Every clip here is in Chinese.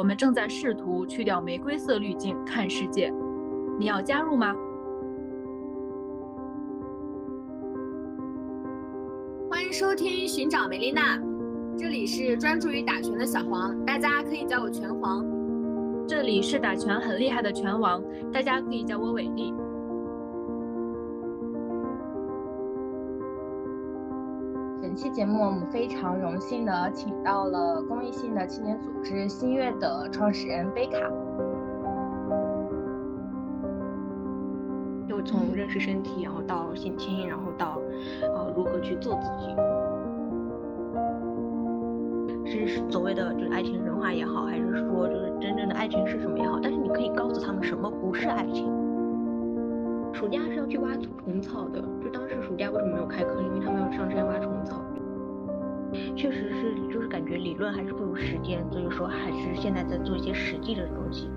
我们正在试图去掉玫瑰色滤镜看世界，你要加入吗？欢迎收听寻找梅丽娜，这里是专注于打拳的小黄，大家可以叫我拳皇。这里是打拳很厉害的拳王，大家可以叫我伟丽。期节目我们非常荣幸的请到了公益性的青年组织新月的创始人贝卡。就从认识身体，然后到性侵，然后到呃如何去做自己，是所谓的就是爱情神话也好，还是说就是真正的爱情是什么也好，但是你可以告诉他们什么不是爱情。暑假是要去挖虫草的，就当时暑假为什么没有开课？因为他们要上山挖虫草。确实是，就是感觉理论还是不如实践，所以说还是现在在做一些实际的东西。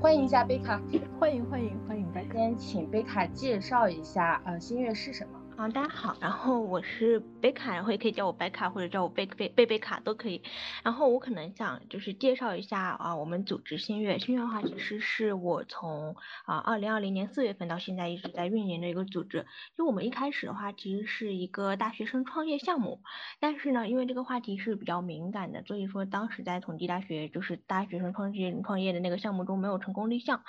欢迎一下贝卡，欢迎欢迎欢迎贝卡。先请贝卡介绍一下，呃，新月是什么？啊，大家好，然后我是贝卡，然后也可以叫我白卡或者叫我贝贝贝贝卡都可以。然后我可能想就是介绍一下啊，我们组织新月，新月的话其实是我从啊二零二零年四月份到现在一直在运营的一个组织。就我们一开始的话其实是一个大学生创业项目，但是呢，因为这个话题是比较敏感的，所以说当时在同济大学就是大学生创业创业的那个项目中没有成功立项。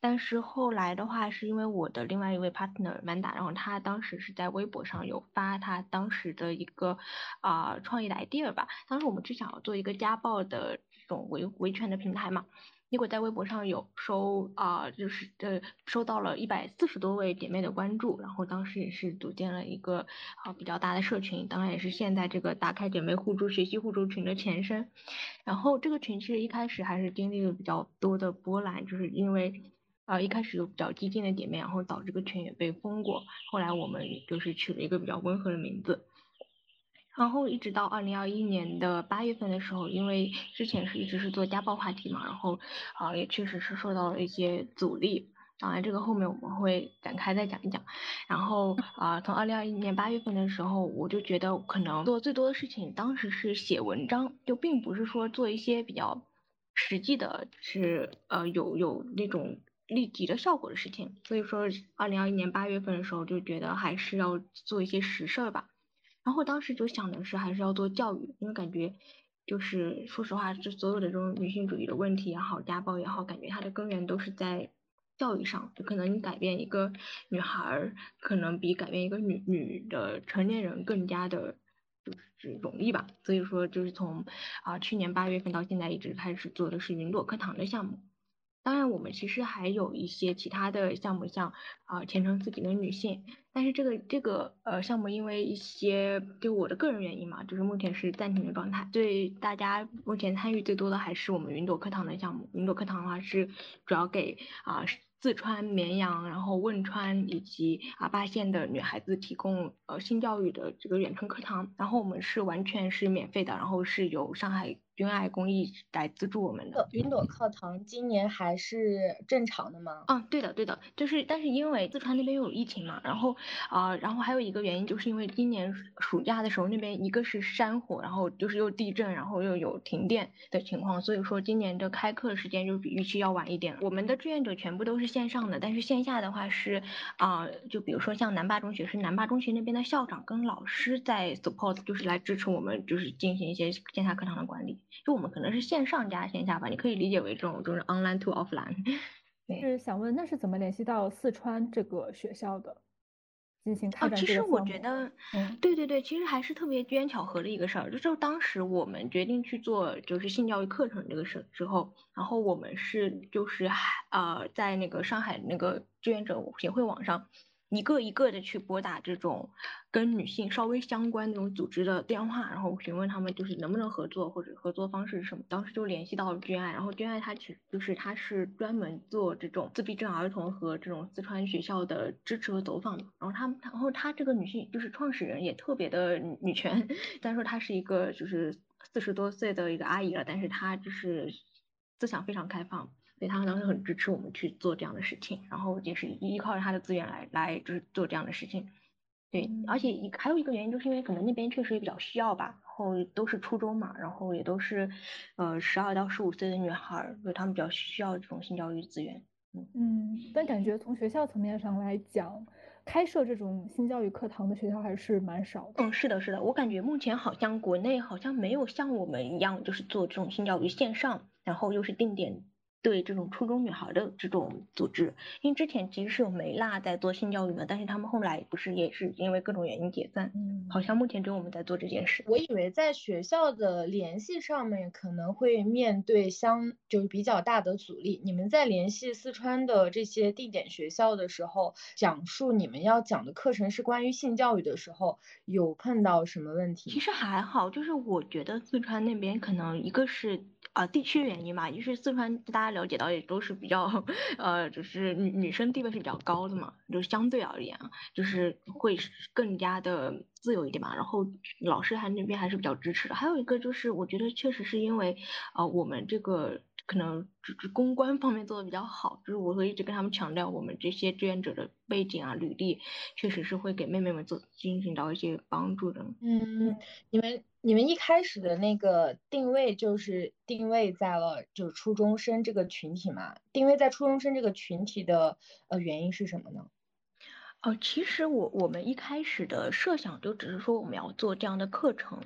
但是后来的话，是因为我的另外一位 partner 曼达，然后他当时是在微博上有发他当时的一个啊创意的 idea 吧，当时我们是想要做一个家暴的这种维维权的平台嘛，结果在微博上有收啊就是呃收到了一百四十多位姐妹的关注，然后当时也是组建了一个啊比较大的社群，当然也是现在这个打开姐妹互助学习互助群的前身，然后这个群其实一开始还是经历了比较多的波澜，就是因为。啊，一开始有比较激进的姐妹，然后导致这个群也被封过。后来我们就是取了一个比较温和的名字，然后一直到二零二一年的八月份的时候，因为之前是一直是做家暴话题嘛，然后啊也确实是受到了一些阻力。当然这个后面我们会展开再讲一讲。然后啊，从二零二一年八月份的时候，我就觉得可能做最多的事情，当时是写文章，就并不是说做一些比较实际的，是呃有有那种。立即的效果的事情，所以说二零二一年八月份的时候就觉得还是要做一些实事儿吧。然后当时就想的是还是要做教育，因为感觉就是说实话，这所有的这种女性主义的问题也好，家暴也好，感觉它的根源都是在教育上。就可能你改变一个女孩儿，可能比改变一个女女的成年人更加的就是容易吧。所以说就是从啊去年八月份到现在一直开始做的是云朵课堂的项目。当然，我们其实还有一些其他的项目，像啊前程似锦的女性，但是这个这个呃项目因为一些就我的个人原因嘛，就是目前是暂停的状态。对大家目前参与最多的还是我们云朵课堂的项目。云朵课堂的话是主要给啊四川绵阳、然后汶川以及啊巴县的女孩子提供呃性教育的这个远程课堂，然后我们是完全是免费的，然后是由上海。君爱公益来资助我们的云朵课堂今年还是正常的吗？嗯，对的，对的，就是但是因为四川那边又有疫情嘛，然后啊，然后还有一个原因就是因为今年暑假的时候那边一个是山火，然后就是又地震，然后又有停电的情况，所以说今年的开课时间就比预期要晚一点。我们的志愿者全部都是线上的，但是线下的话是啊，就比如说像南坝中学是南坝中学那边的校长跟老师在 support，就是来支持我们，就是进行一些线下课堂的管理。就我们可能是线上加线下吧，你可以理解为这种就是 online to offline。是想问，那是怎么联系到四川这个学校的，进行开展这个其实我觉得，嗯，对对对，其实还是特别机缘巧合的一个事儿。就是当时我们决定去做就是性教育课程这个事之后，然后我们是就是还呃在那个上海那个志愿者协会网上。一个一个的去拨打这种跟女性稍微相关那种组织的电话，然后询问他们就是能不能合作或者合作方式是什么。当时就联系到了君爱，然后君爱他其实就是他是专门做这种自闭症儿童和这种四川学校的支持和走访的。然后他，然后他这个女性就是创始人也特别的女权，虽然说她是一个就是四十多岁的一个阿姨了，但是她就是思想非常开放。所以他当时很支持我们去做这样的事情，然后也是依靠着他的资源来来就是做这样的事情，对，而且一还有一个原因就是因为可能那边确实也比较需要吧，然后都是初中嘛，然后也都是呃十二到十五岁的女孩，所以他们比较需要这种性教育资源。嗯嗯，但感觉从学校层面上来讲。开设这种性教育课堂的学校还是蛮少的。嗯，是的，是的，我感觉目前好像国内好像没有像我们一样，就是做这种性教育线上，然后又是定点。对这种初中女孩的这种组织，因为之前其实是有梅辣在做性教育的，但是他们后来不是也是因为各种原因解散，嗯，好像目前只有我们在做这件事。我以为在学校的联系上面可能会面对相就是比较大的阻力。你们在联系四川的这些地点学校的时候，讲述你们要讲的课程是关于性教育的时候，有碰到什么问题？其实还好，就是我觉得四川那边可能一个是。啊，地区原因嘛，就是四川大家了解到也都是比较，呃，就是女女生地位是比较高的嘛，就相对而言，就是会更加的自由一点嘛。然后老师还那边还是比较支持的。还有一个就是，我觉得确实是因为，呃，我们这个可能只是公关方面做的比较好，就是我会一直跟他们强调，我们这些志愿者的背景啊、履历，确实是会给妹妹们做进行到一些帮助的。嗯，你们。你们一开始的那个定位就是定位在了就是初中生这个群体嘛？定位在初中生这个群体的呃原因是什么呢？哦，其实我我们一开始的设想就只是说我们要做这样的课程，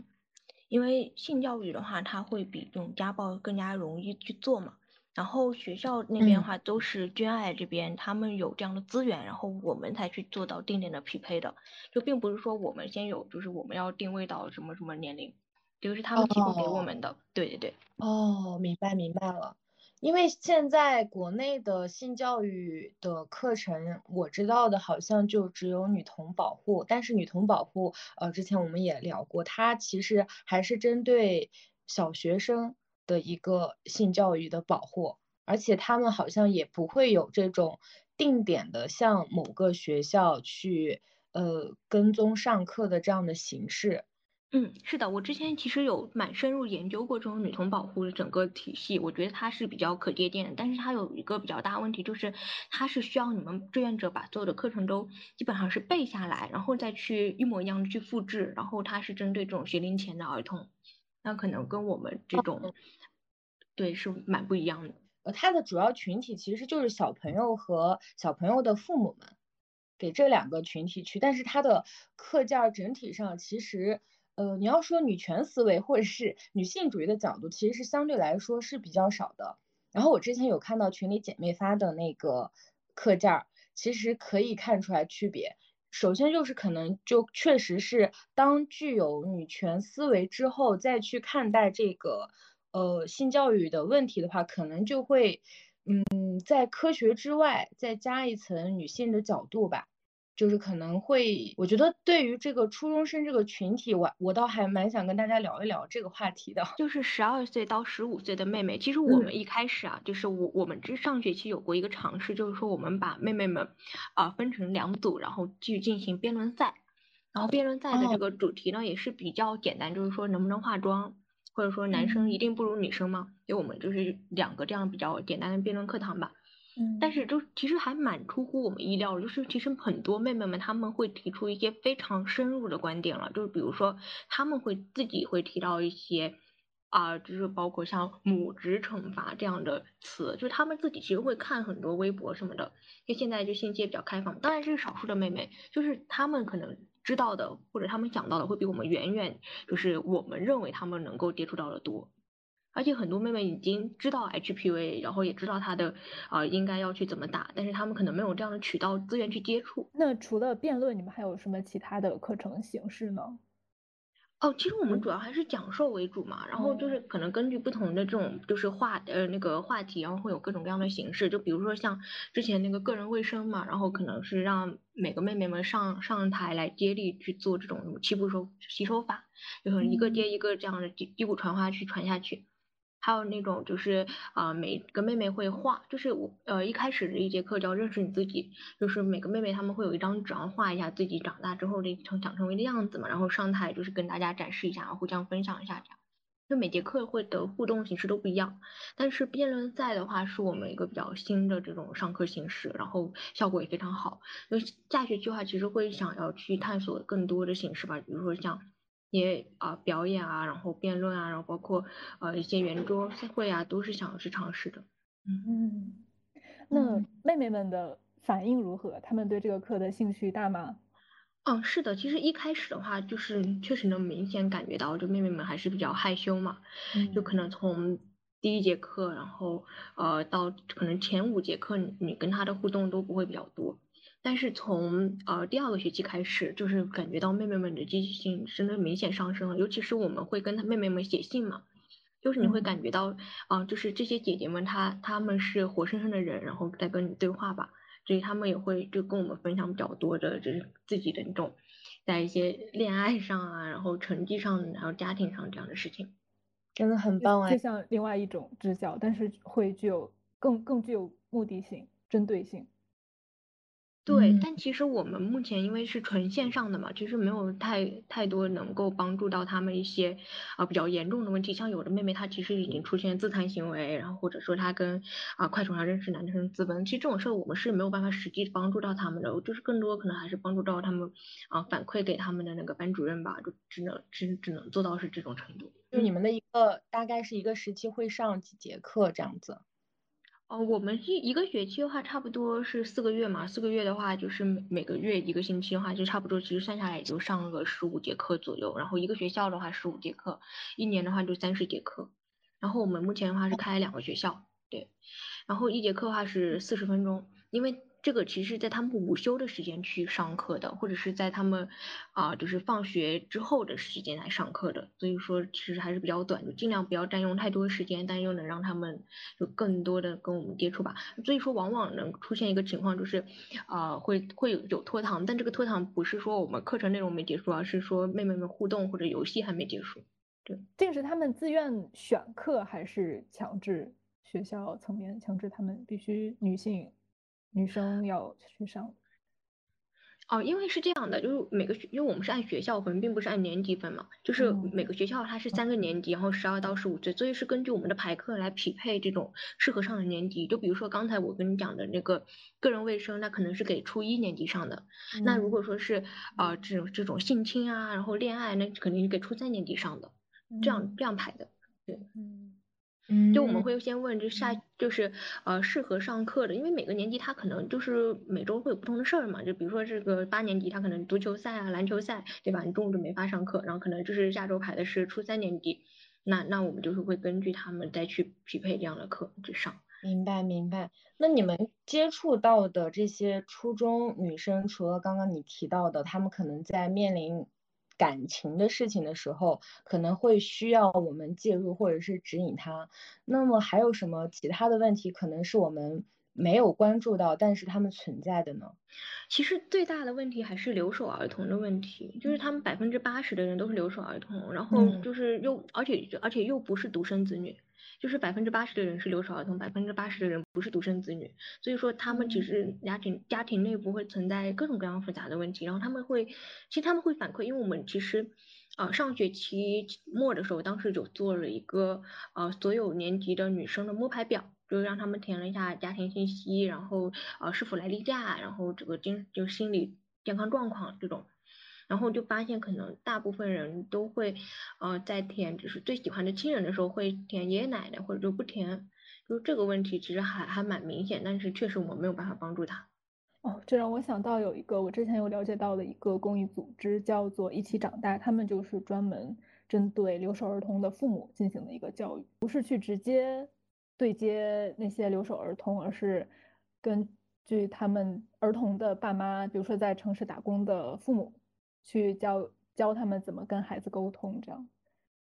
因为性教育的话，它会比这种家暴更加容易去做嘛。然后学校那边的话都是捐爱这边，他们有这样的资源，然后我们才去做到定点的匹配的，就并不是说我们先有，就是我们要定位到什么什么年龄，这个是他们提供给我们的。对对对。哦，明白明白了。因为现在国内的性教育的课程，我知道的好像就只有女童保护，但是女童保护，呃，之前我们也聊过，它其实还是针对小学生。的一个性教育的保护，而且他们好像也不会有这种定点的向某个学校去呃跟踪上课的这样的形式。嗯，是的，我之前其实有蛮深入研究过这种女童保护的整个体系，我觉得它是比较可借鉴的。但是它有一个比较大问题，就是它是需要你们志愿者把所有的课程都基本上是背下来，然后再去一模一样的去复制。然后它是针对这种学龄前的儿童，那可能跟我们这种。对，是蛮不一样的。呃，它的主要群体其实就是小朋友和小朋友的父母们，给这两个群体去。但是它的课件整体上其实，呃，你要说女权思维或者是女性主义的角度，其实是相对来说是比较少的。然后我之前有看到群里姐妹发的那个课件儿，其实可以看出来区别。首先就是可能就确实是当具有女权思维之后，再去看待这个。呃，性教育的问题的话，可能就会，嗯，在科学之外再加一层女性的角度吧，就是可能会，我觉得对于这个初中生这个群体，我我倒还蛮想跟大家聊一聊这个话题的。就是十二岁到十五岁的妹妹，其实我们一开始啊，就是我我们这上学期有过一个尝试，就是说我们把妹妹们啊分成两组，然后去进行辩论赛，然后辩论赛的这个主题呢也是比较简单，就是说能不能化妆。或者说男生一定不如女生吗？就我们就是两个这样比较简单的辩论课堂吧。嗯，但是就其实还蛮出乎我们意料的，就是其实很多妹妹们她们会提出一些非常深入的观点了，就是比如说他们会自己会提到一些啊，就是包括像母职惩罚这样的词，就是他们自己其实会看很多微博什么的，因为现在就信息也比较开放，当然这是少数的妹妹，就是他们可能。知道的或者他们想到的会比我们远远，就是我们认为他们能够接触到的多，而且很多妹妹已经知道 HPV，然后也知道它的啊应该要去怎么打，但是她们可能没有这样的渠道资源去接触。那除了辩论，你们还有什么其他的课程形式呢？哦，其实我们主要还是讲授为主嘛，然后就是可能根据不同的这种就是话呃那个话题，然后会有各种各样的形式，就比如说像之前那个个人卫生嘛，然后可能是让每个妹妹们上上台来接力去做这种七步手洗手法，就是一个接一个这样的击击鼓传花去传下去。还有那种就是啊，每个妹妹会画，就是我呃一开始的一节课叫认识你自己，就是每个妹妹她们会有一张纸，然后画一下自己长大之后的成想成为的样子嘛，然后上台就是跟大家展示一下，互相分享一下这样。就每节课会的互动形式都不一样，但是辩论赛的话是我们一个比较新的这种上课形式，然后效果也非常好。就下学期的话，其实会想要去探索更多的形式吧，比如说像。也啊表演啊，然后辩论啊，然后包括呃一些圆桌赛会啊，都是想去尝试的。嗯，那妹妹们的反应如何？她们对这个课的兴趣大吗？嗯，是的，其实一开始的话，就是确实能明显感觉到，就妹妹们还是比较害羞嘛，就可能从第一节课，然后呃到可能前五节课，你跟她的互动都不会比较多。但是从呃第二个学期开始，就是感觉到妹妹们的积极性真的明显上升了，尤其是我们会跟她妹妹们写信嘛，就是你会感觉到啊，就是这些姐姐们她她们是活生生的人，然后在跟你对话吧，所以她们也会就跟我们分享比较多的，就是自己的那种在一些恋爱上啊，然后成绩上，然后家庭上这样的事情，真的很棒哎，就像另外一种支教，但是会具有更更具有目的性、针对性。对，但其实我们目前因为是纯线上的嘛，其实没有太太多能够帮助到他们一些啊比较严重的问题。像有的妹妹她其实已经出现自残行为，然后或者说她跟啊快手上认识男生自温，其实这种事儿我们是没有办法实际帮助到他们的，就是更多可能还是帮助到他们啊反馈给他们的那个班主任吧，就只能只只能做到是这种程度。就你们的一个大概是一个时期会上几节课这样子。哦，我们一一个学期的话，差不多是四个月嘛。四个月的话，就是每每个月一个星期的话，就差不多，其实算下来也就上个十五节课左右。然后一个学校的话，十五节课，一年的话就三十节课。然后我们目前的话是开两个学校，对。然后一节课的话是四十分钟，因为。这个其实在他们午休的时间去上课的，或者是在他们啊，就是放学之后的时间来上课的。所以说，其实还是比较短，就尽量不要占用太多时间，但又能让他们就更多的跟我们接触吧。所以说，往往能出现一个情况，就是啊，会会有有拖堂，但这个拖堂不是说我们课程内容没结束，而是说妹妹们互动或者游戏还没结束。对，这个是他们自愿选课，还是强制学校层面强制他们必须女性？女生要去上哦，因为是这样的，就是每个学，因为我们是按学校分，并不是按年级分嘛，就是每个学校它是三个年级，然后十二到十五岁，所以是根据我们的排课来匹配这种适合上的年级。就比如说刚才我跟你讲的那个个人卫生，那可能是给初一年级上的。那如果说是啊这种这种性侵啊，然后恋爱，那肯定是给初三年级上的，这样这样排的，对。就我们会先问，就下就是呃适合上课的，因为每个年级他可能就是每周会有不同的事儿嘛，就比如说这个八年级他可能足球赛啊、篮球赛，对吧？你中午就没法上课，然后可能就是下周排的是初三年级，那那我们就是会根据他们再去匹配这样的课去上。明白明白。那你们接触到的这些初中女生，除了刚刚你提到的，她们可能在面临。感情的事情的时候，可能会需要我们介入或者是指引他。那么还有什么其他的问题，可能是我们没有关注到，但是他们存在的呢？其实最大的问题还是留守儿童的问题，就是他们百分之八十的人都是留守儿童，然后就是又而且而且又不是独生子女。就是百分之八十的人是留守儿童，百分之八十的人不是独生子女，所以说他们其实家庭家庭内部会存在各种各样复杂的问题，然后他们会，其实他们会反馈，因为我们其实，呃上学期末的时候，当时就做了一个呃所有年级的女生的摸排表，就让他们填了一下家庭信息，然后呃是否来例假，然后这个精就心理健康状况这种。然后就发现，可能大部分人都会，呃，在填就是最喜欢的亲人的时候，会填爷爷奶奶，或者就不填。就这个问题其实还还蛮明显，但是确实我们没有办法帮助他。哦，这让我想到有一个我之前有了解到的一个公益组织，叫做一起长大，他们就是专门针对留守儿童的父母进行的一个教育，不是去直接对接那些留守儿童，而是根据他们儿童的爸妈，比如说在城市打工的父母。去教教他们怎么跟孩子沟通，这样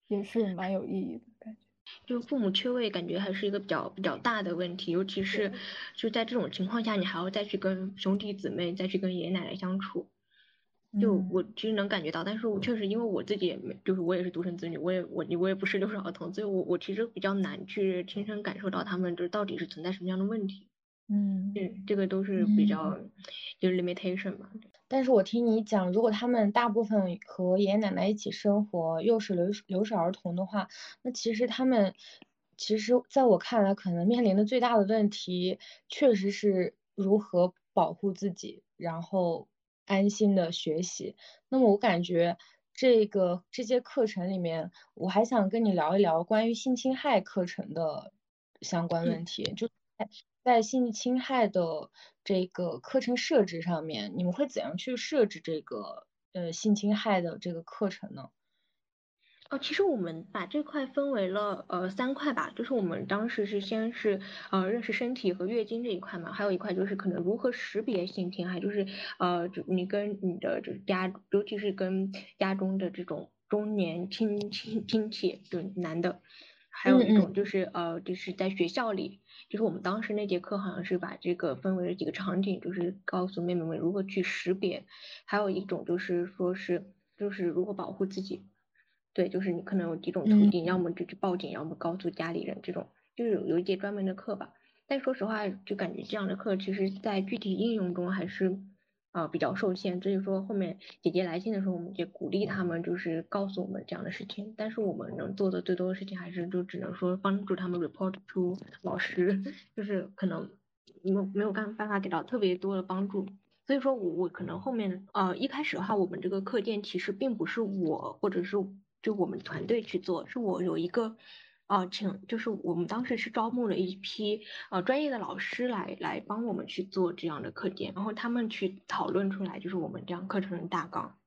也是蛮有意义的感觉。就父母缺位，感觉还是一个比较比较大的问题，尤其是就在这种情况下，你还要再去跟兄弟姊妹，再去跟爷爷奶奶相处。就我其实能感觉到，但是我确实因为我自己也没，就是我也是独生子女，我也我我也不是留守儿童，所以我我其实比较难去亲身感受到他们就是到底是存在什么样的问题。嗯，这这个都是比较就是 limitation 嘛。但是我听你讲，如果他们大部分和爷爷奶奶一起生活，又是留留守儿童的话，那其实他们，其实在我看来，可能面临的最大的问题，确实是如何保护自己，然后安心的学习。那么我感觉，这个这些课程里面，我还想跟你聊一聊关于性侵害课程的相关问题。就在性侵害的这个课程设置上面，你们会怎样去设置这个呃性侵害的这个课程呢？哦，其实我们把这块分为了呃三块吧，就是我们当时是先是呃认识身体和月经这一块嘛，还有一块就是可能如何识别性侵害，就是呃就你跟你的就是家，尤其是跟家中的这种中年亲亲亲戚，就男的，还有一种就是呃就是在学校里，就是我们当时那节课好像是把这个分为了几个场景，就是告诉妹妹们如何去识别，还有一种就是说是就是如何保护自己。对，就是你可能有几种途径，要么就去报警，要么告诉家里人，这种就是有有一节专门的课吧。但说实话，就感觉这样的课，其实在具体应用中还是啊比较受限。所以说后面姐姐来信的时候，我们也鼓励他们，就是告诉我们这样的事情。但是我们能做的最多的事情，还是就只能说帮助他们 report to 老师，就是可能没有没有办办法给到特别多的帮助。所以说我我可能后面呃一开始的话，我们这个课件其实并不是我或者是。就我们团队去做，是我有一个，啊，请就是我们当时是招募了一批呃专业的老师来来帮我们去做这样的课件，然后他们去讨论出来就是我们这样课程的大纲，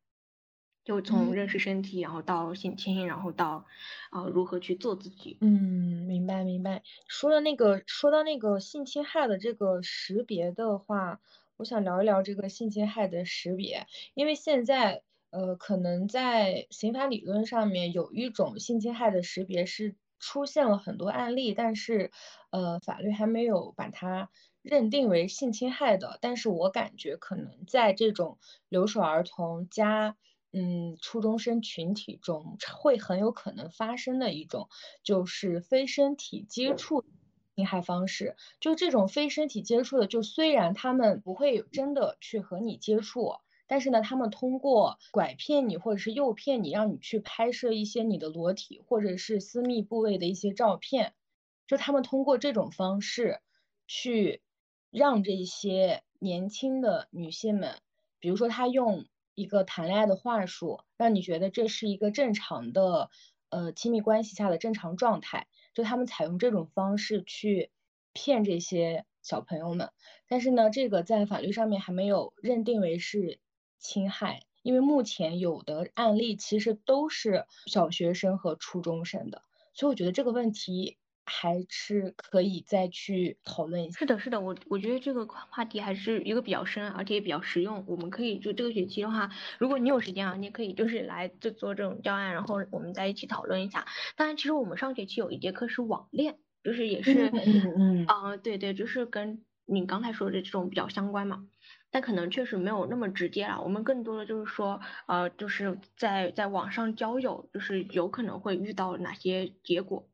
就从认识身体，然后到性侵，然后到啊如何去做自己。嗯，明白明白。说的那个说到那个性侵害的这个识别的话，我想聊一聊这个性侵害的识别，因为现在。呃，可能在刑法理论上面有一种性侵害的识别是出现了很多案例，但是呃，法律还没有把它认定为性侵害的。但是我感觉可能在这种留守儿童加嗯初中生群体中，会很有可能发生的一种就是非身体接触侵害方式。就这种非身体接触的，就虽然他们不会真的去和你接触。但是呢，他们通过拐骗你或者是诱骗你，让你去拍摄一些你的裸体或者是私密部位的一些照片，就他们通过这种方式去让这些年轻的女性们，比如说他用一个谈恋爱的话术，让你觉得这是一个正常的呃亲密关系下的正常状态，就他们采用这种方式去骗这些小朋友们。但是呢，这个在法律上面还没有认定为是。侵害，因为目前有的案例其实都是小学生和初中生的，所以我觉得这个问题还是可以再去讨论一下。是的，是的，我我觉得这个话题还是一个比较深，而且也比较实用。我们可以就这个学期的话，如果你有时间啊，你可以就是来就做这种教案，然后我们再一起讨论一下。当然，其实我们上学期有一节课是网恋，就是也是，嗯嗯，啊，对对，就是跟你刚才说的这种比较相关嘛。但可能确实没有那么直接了，我们更多的就是说，呃，就是在在网上交友，就是有可能会遇到哪些结果，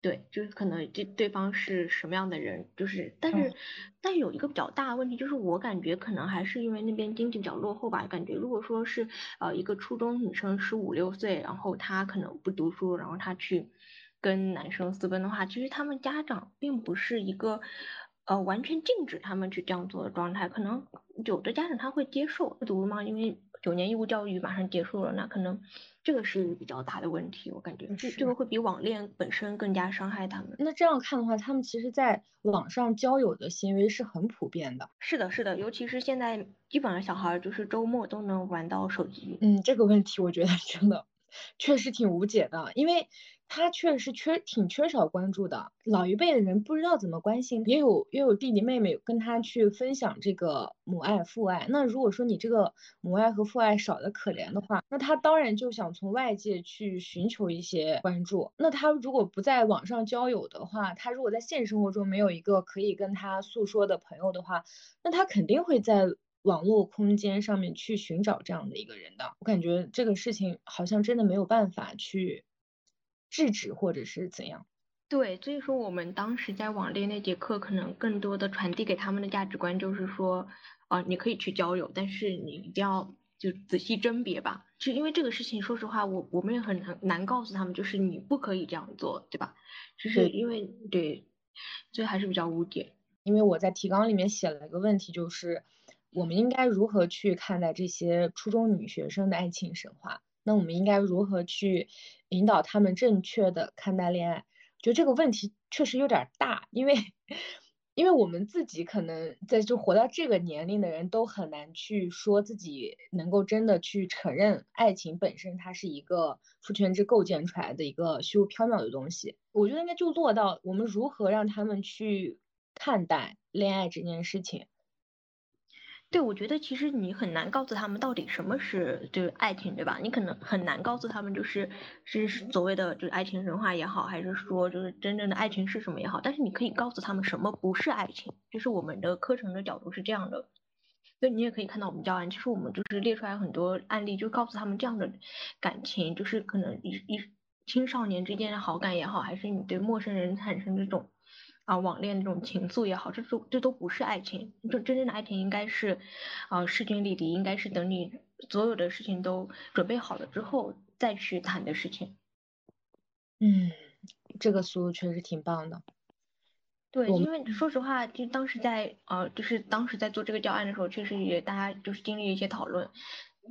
对，就是可能这对方是什么样的人，就是，但是，但有一个比较大的问题，就是我感觉可能还是因为那边经济比较落后吧，感觉如果说是呃一个初中女生十五六岁，然后她可能不读书，然后她去跟男生私奔的话，其实他们家长并不是一个。呃，完全禁止他们去这样做的状态，可能有的家长他会接受不读嘛？因为九年义务教育马上结束了，那可能这个是比较大的问题，我感觉这这个会比网恋本身更加伤害他们。那这样看的话，他们其实在网上交友的行为是很普遍的。是的，是的，尤其是现在基本上小孩就是周末都能玩到手机。嗯，这个问题我觉得真的确实挺无解的，因为。他确实缺挺缺少关注的，老一辈的人不知道怎么关心，也有也有弟弟妹妹跟他去分享这个母爱父爱。那如果说你这个母爱和父爱少的可怜的话，那他当然就想从外界去寻求一些关注。那他如果不在网上交友的话，他如果在现实生活中没有一个可以跟他诉说的朋友的话，那他肯定会在网络空间上面去寻找这样的一个人的。我感觉这个事情好像真的没有办法去。制止或者是怎样？对，所以说我们当时在网恋那节课，可能更多的传递给他们的价值观就是说，啊，你可以去交友，但是你一定要就仔细甄别吧。就因为这个事情，说实话，我我们也很难难告诉他们，就是你不可以这样做，对吧？就是因为对，所以还是比较污点。因为我在提纲里面写了一个问题，就是我们应该如何去看待这些初中女学生的爱情神话？那我们应该如何去引导他们正确的看待恋爱？我觉得这个问题确实有点大，因为因为我们自己可能在就活到这个年龄的人都很难去说自己能够真的去承认爱情本身它是一个父权制构建出来的一个虚无缥缈的东西。我觉得应该就落到我们如何让他们去看待恋爱这件事情。对，我觉得其实你很难告诉他们到底什么是就是爱情，对吧？你可能很难告诉他们就是是所谓的就是爱情神话也好，还是说就是真正的爱情是什么也好。但是你可以告诉他们什么不是爱情，就是我们的课程的角度是这样的。就你也可以看到我们教案，其实我们就是列出来很多案例，就告诉他们这样的感情，就是可能一一青少年之间的好感也好，还是你对陌生人产生这种。啊，网恋这种情愫也好，这都这都不是爱情。就真正的爱情应该是，啊，势均力敌，应该是等你所有的事情都准备好了之后再去谈的事情。嗯，这个思路确实挺棒的。对，因为说实话，就当时在呃，就是当时在做这个教案的时候，确实也大家就是经历一些讨论。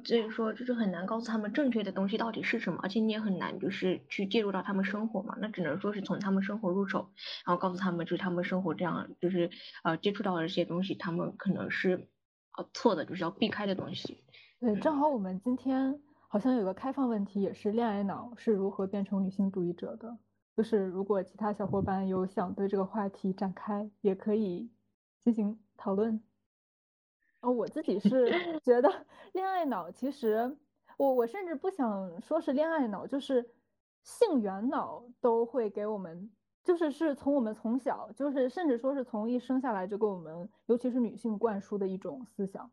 所以说，就是很难告诉他们正确的东西到底是什么，而且你也很难就是去介入到他们生活嘛。那只能说是从他们生活入手，然后告诉他们，就是他们生活这样，就是呃接触到的这些东西，他们可能是呃错的，就是要避开的东西。对，正好我们今天好像有个开放问题，也是恋爱脑是如何变成女性主义者的。就是如果其他小伙伴有想对这个话题展开，也可以进行讨论。哦，我自己是 觉得恋爱脑，其实我我甚至不想说是恋爱脑，就是性缘脑都会给我们，就是是从我们从小，就是甚至说是从一生下来就给我们，尤其是女性灌输的一种思想，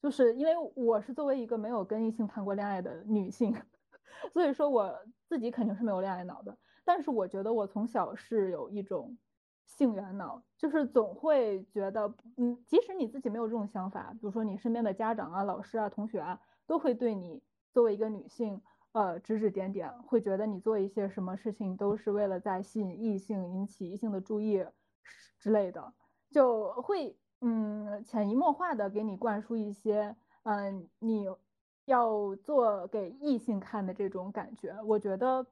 就是因为我是作为一个没有跟异性谈过恋爱的女性，所以说我自己肯定是没有恋爱脑的，但是我觉得我从小是有一种。性缘脑就是总会觉得，嗯，即使你自己没有这种想法，比如说你身边的家长啊、老师啊、同学啊，都会对你作为一个女性，呃，指指点点，会觉得你做一些什么事情都是为了在吸引异性、引起异性的注意之类的，就会，嗯，潜移默化的给你灌输一些，嗯，你要做给异性看的这种感觉。我觉得。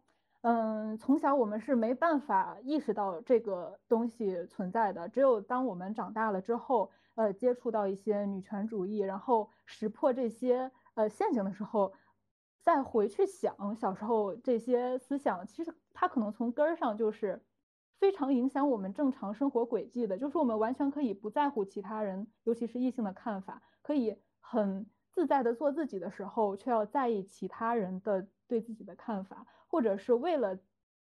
嗯，从小我们是没办法意识到这个东西存在的，只有当我们长大了之后，呃，接触到一些女权主义，然后识破这些呃陷阱的时候，再回去想小时候这些思想，其实它可能从根儿上就是非常影响我们正常生活轨迹的，就是我们完全可以不在乎其他人，尤其是异性的看法，可以很自在的做自己的时候，却要在意其他人的对自己的看法。或者是为了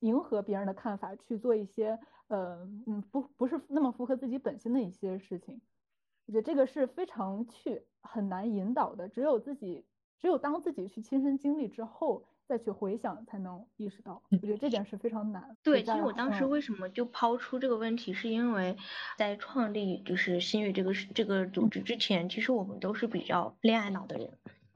迎合别人的看法去做一些呃嗯不不是那么符合自己本心的一些事情，我觉得这个是非常去很难引导的，只有自己只有当自己去亲身经历之后再去回想才能意识到，我觉得这点是非常难。对，其实我当时为什么就抛出这个问题，是因为在创立就是新月这个这个组织之前，其实我们都是比较恋爱脑的人。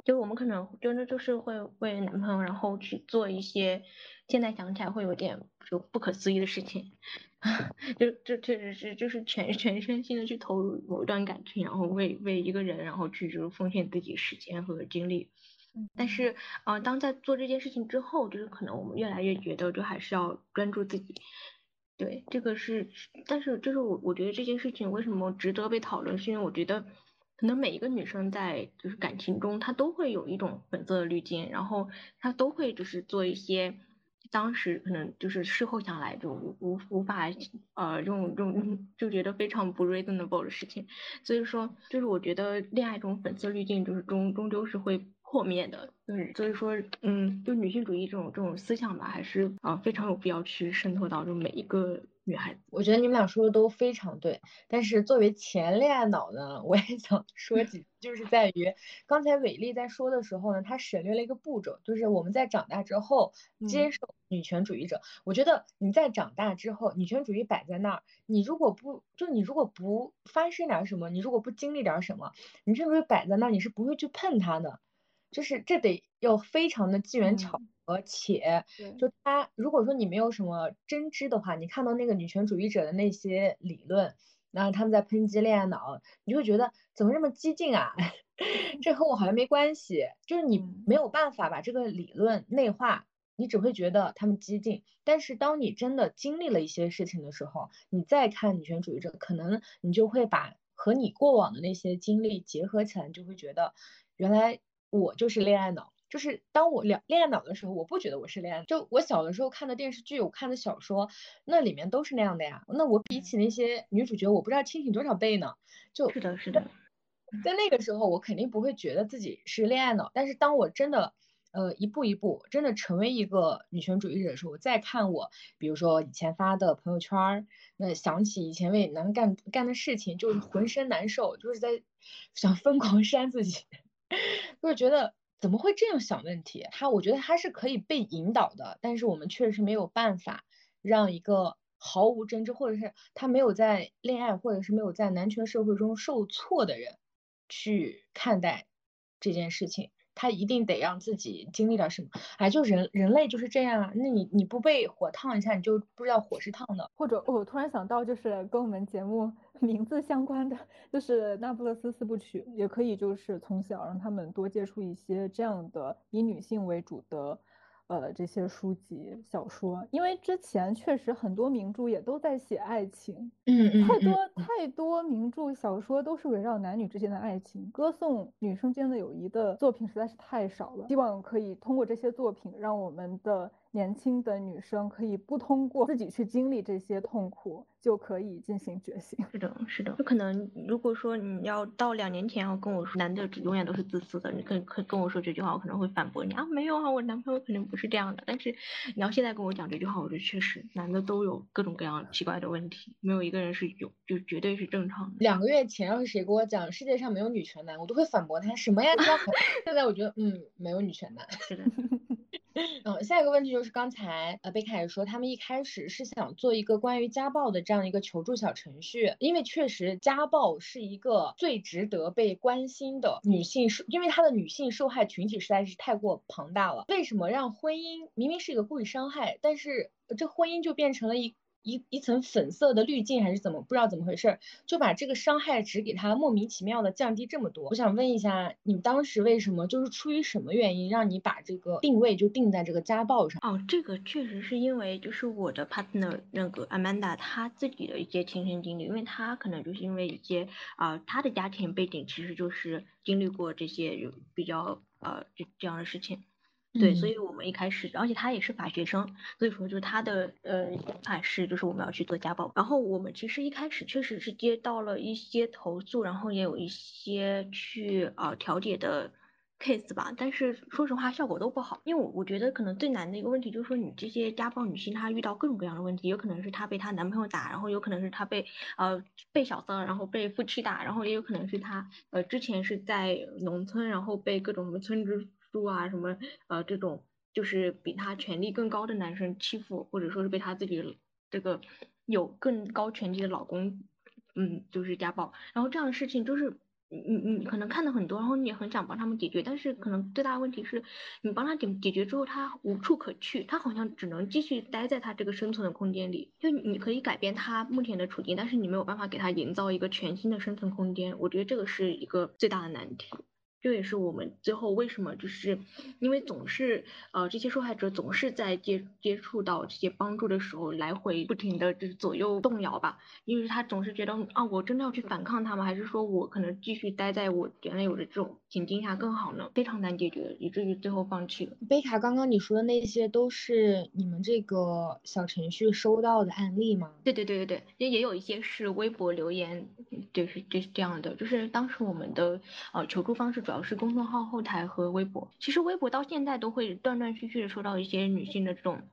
就我们可能真的就是会为男朋友，然后去做一些现在想起来会有点就不可思议的事情，就这确实是就是全全身心的去投入某一段感情，然后为为一个人，然后去就是奉献自己时间和精力。但是，呃，当在做这件事情之后，就是可能我们越来越觉得，就还是要专注自己。对，这个是，但是就是我我觉得这件事情为什么值得被讨论，是因为我觉得。可能每一个女生在就是感情中，她都会有一种粉色的滤镜，然后她都会就是做一些当时可能就是事后想来就无无法呃用用就觉得非常不 reasonable 的事情，所以说就是我觉得恋爱中粉色滤镜就是终终究是会破灭的，就是所以说嗯，就女性主义这种这种思想吧，还是啊非常有必要去渗透到就每一个。女孩子，我觉得你们俩说的都非常对，但是作为前恋爱脑呢，我也想 说几，就是在于刚才伟丽在说的时候呢，她省略了一个步骤，就是我们在长大之后接受女权主义者。我觉得你在长大之后，女权主义摆在那儿，你如果不就你如果不发生点什么，你如果不经历点什么，女权主义摆在那儿，你是不会去碰它的，就是这得要非常的机缘巧。合且，就他，如果说你没有什么真知的话，你看到那个女权主义者的那些理论，然后他们在抨击恋爱脑，你就会觉得怎么这么激进啊？这和我好像没关系，就是你没有办法把这个理论内化，你只会觉得他们激进。但是当你真的经历了一些事情的时候，你再看女权主义者，可能你就会把和你过往的那些经历结合起来，你就会觉得原来我就是恋爱脑。就是当我恋恋爱脑的时候，我不觉得我是恋爱。就我小的时候看的电视剧，我看的小说，那里面都是那样的呀。那我比起那些女主角，我不知道清醒多少倍呢。就是的，是的。在那个时候，我肯定不会觉得自己是恋爱脑。但是当我真的，呃，一步一步真的成为一个女权主义者的时候，我再看我，比如说以前发的朋友圈，那想起以前为男干干的事情，就是浑身难受，就是在想疯狂 扇自己，就是觉得。怎么会这样想问题？他我觉得他是可以被引导的，但是我们确实没有办法让一个毫无真知，或者是他没有在恋爱，或者是没有在男权社会中受挫的人去看待这件事情。他一定得让自己经历点什么，哎，就人人类就是这样啊。那你你不被火烫一下，你就不知道火是烫的。或者我突然想到，就是跟我们节目 名字相关的，就是《那不勒斯四部曲》，也可以就是从小让他们多接触一些这样的以女性为主的。呃，这些书籍、小说，因为之前确实很多名著也都在写爱情，嗯嗯，太多太多名著、小说都是围绕男女之间的爱情，歌颂女生间的友谊的作品实在是太少了。希望可以通过这些作品，让我们的。年轻的女生可以不通过自己去经历这些痛苦，就可以进行觉醒。是的，是的。就可能如果说你要到两年前要跟我说男的永远都是自私的，你可可跟我说这句话，我可能会反驳你啊，没有啊，我男朋友肯定不是这样的。但是你要现在跟我讲这句话，我觉得确实男的都有各种各样奇怪的问题，没有一个人是有就绝对是正常的。两个月前要是谁跟我讲世界上没有女权男，我都会反驳他什么呀？现在我觉得嗯，没有女权男。是的。嗯，下一个问题就是刚才呃贝卡也说，他们一开始是想做一个关于家暴的这样一个求助小程序，因为确实家暴是一个最值得被关心的女性受，因为她的女性受害群体实在是太过庞大了。为什么让婚姻明明是一个故意伤害，但是这婚姻就变成了一？一一层粉色的滤镜还是怎么不知道怎么回事，就把这个伤害值给它莫名其妙的降低这么多。我想问一下，你们当时为什么就是出于什么原因让你把这个定位就定在这个家暴上？哦，这个确实是因为就是我的 partner 那个 Amanda 她自己的一些亲身经历，因为她可能就是因为一些啊她的家庭背景其实就是经历过这些有比较呃这这样的事情。对，所以我们一开始，而且他也是法学生，所以说就是他的呃想法是，就是我们要去做家暴。然后我们其实一开始确实是接到了一些投诉，然后也有一些去啊调解的 case 吧，但是说实话效果都不好，因为我我觉得可能最难的一个问题就是说，你这些家暴女性她遇到各种各样的问题，有可能是她被她男朋友打，然后有可能是她被呃被小三，然后被夫妻打，然后也有可能是她呃之前是在农村，然后被各种什么村支。书啊，什么呃，这种就是比他权力更高的男生欺负，或者说是被他自己这个有更高权力的老公，嗯，就是家暴。然后这样的事情就是你你你可能看的很多，然后你也很想帮他们解决，但是可能最大的问题是你帮他解解决之后，他无处可去，他好像只能继续待在他这个生存的空间里。就你可以改变他目前的处境，但是你没有办法给他营造一个全新的生存空间。我觉得这个是一个最大的难题。这也是我们最后为什么就是因为总是呃这些受害者总是在接接触到这些帮助的时候来回不停的就是左右动摇吧，因为他总是觉得啊我真的要去反抗他吗？还是说我可能继续待在我原来有的这种情境下更好呢？非常难解决，以至于最后放弃了。贝卡，刚刚你说的那些都是你们这个小程序收到的案例吗？对对对对对，也也有一些是微博留言，就是就是这样的，就是当时我们的呃求助方式主。主要是公众号后台和微博，其实微博到现在都会断断续续的收到一些女性的这种，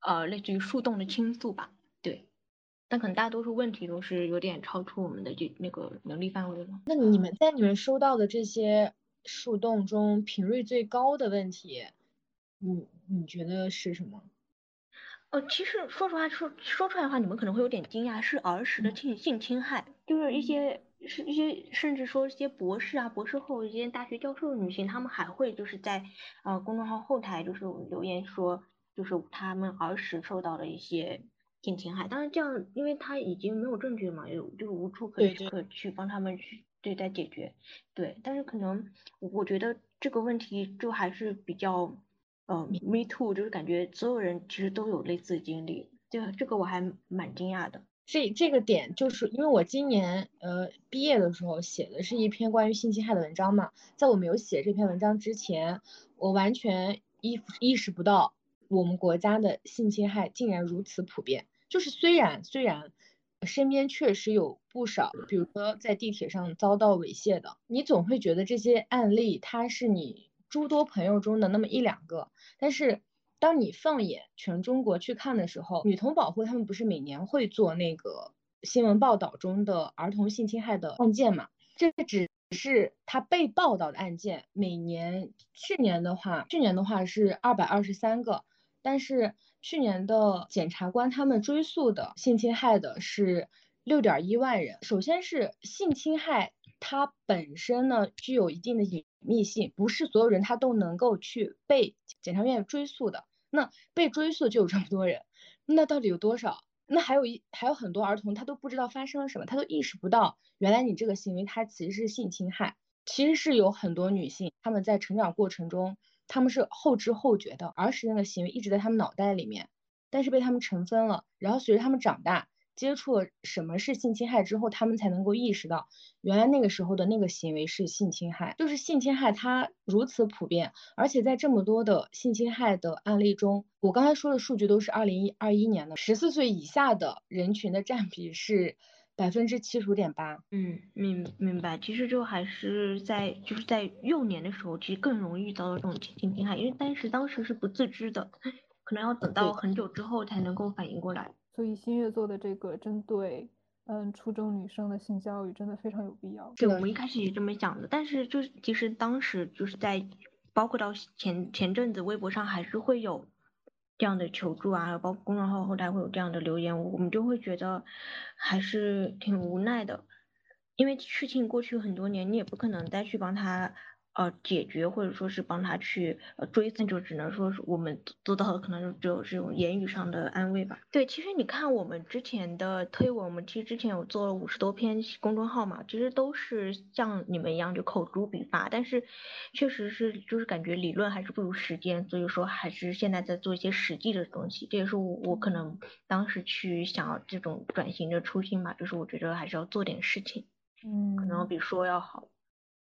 呃，类似于树洞的倾诉吧，对，但可能大多数问题都是有点超出我们的这那个能力范围了。那你们在你们收到的这些树洞中，频率最高的问题，你你觉得是什么？呃，其实说实话，说说出来的话，你们可能会有点惊讶，是儿时的性性侵害，就是一些。是一些甚至说一些博士啊、博士后、一些大学教授的女性，她们还会就是在呃公众号后台就是留言说，就是她们儿时受到的一些性侵害。当然这样，因为她已经没有证据嘛，有就是无处可对对可去帮他们去对待解决。对，但是可能我我觉得这个问题就还是比较，呃，me too，就是感觉所有人其实都有类似的经历，这这个我还蛮惊讶的。这这个点就是因为我今年呃毕业的时候写的是一篇关于性侵害的文章嘛，在我没有写这篇文章之前，我完全意意识不到我们国家的性侵害竟然如此普遍。就是虽然虽然身边确实有不少，比如说在地铁上遭到猥亵的，你总会觉得这些案例它是你诸多朋友中的那么一两个，但是。当你放眼全中国去看的时候，女童保护他们不是每年会做那个新闻报道中的儿童性侵害的案件嘛？这只是他被报道的案件，每年去年的话，去年的话是二百二十三个，但是去年的检察官他们追诉的性侵害的是六点一万人。首先是性侵害。它本身呢具有一定的隐秘性，不是所有人他都能够去被检察院追诉的。那被追溯就有这么多人，那到底有多少？那还有一还有很多儿童他都不知道发生了什么，他都意识不到原来你这个行为它其实是性侵害。其实是有很多女性她们在成长过程中她们是后知后觉的，儿时那个行为一直在她们脑袋里面，但是被她们尘封了，然后随着她们长大。接触了什么是性侵害之后，他们才能够意识到，原来那个时候的那个行为是性侵害。就是性侵害它如此普遍，而且在这么多的性侵害的案例中，我刚才说的数据都是二零二一年的，十四岁以下的人群的占比是百分之七十五点八。嗯，明明白。其实就还是在就是在幼年的时候，其实更容易遇到这种性侵害，因为当时当时是不自知的，可能要等到很久之后才能够反应过来。所以新月做的这个针对嗯初中女生的性教育真的非常有必要。对，我们一开始也这么想的，但是就是其实当时就是在包括到前前阵子微博上还是会有这样的求助啊，包括公众号后台会有这样的留言，我们就会觉得还是挺无奈的，因为事情过去很多年，你也不可能再去帮他。呃，解决或者说是帮他去呃追，那就只能说是我们做到的，可能就只有这种言语上的安慰吧。对，其实你看我们之前的推文，我们其实之前有做了五十多篇公众号嘛，其实都是像你们一样就口诛笔伐，但是确实是就是感觉理论还是不如实践，所以说还是现在在做一些实际的东西。这也是我我可能当时去想要这种转型的初心吧，就是我觉得还是要做点事情，嗯，可能比说要好，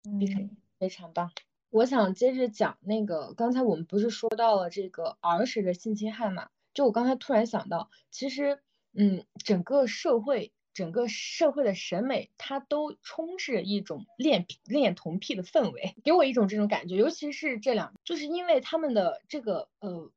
嗯。非常棒，我想接着讲那个，刚才我们不是说到了这个儿时的性侵害嘛？就我刚才突然想到，其实，嗯，整个社会，整个社会的审美，它都充斥一种恋恋童癖的氛围，给我一种这种感觉。尤其是这两，就是因为他们的这个，呃，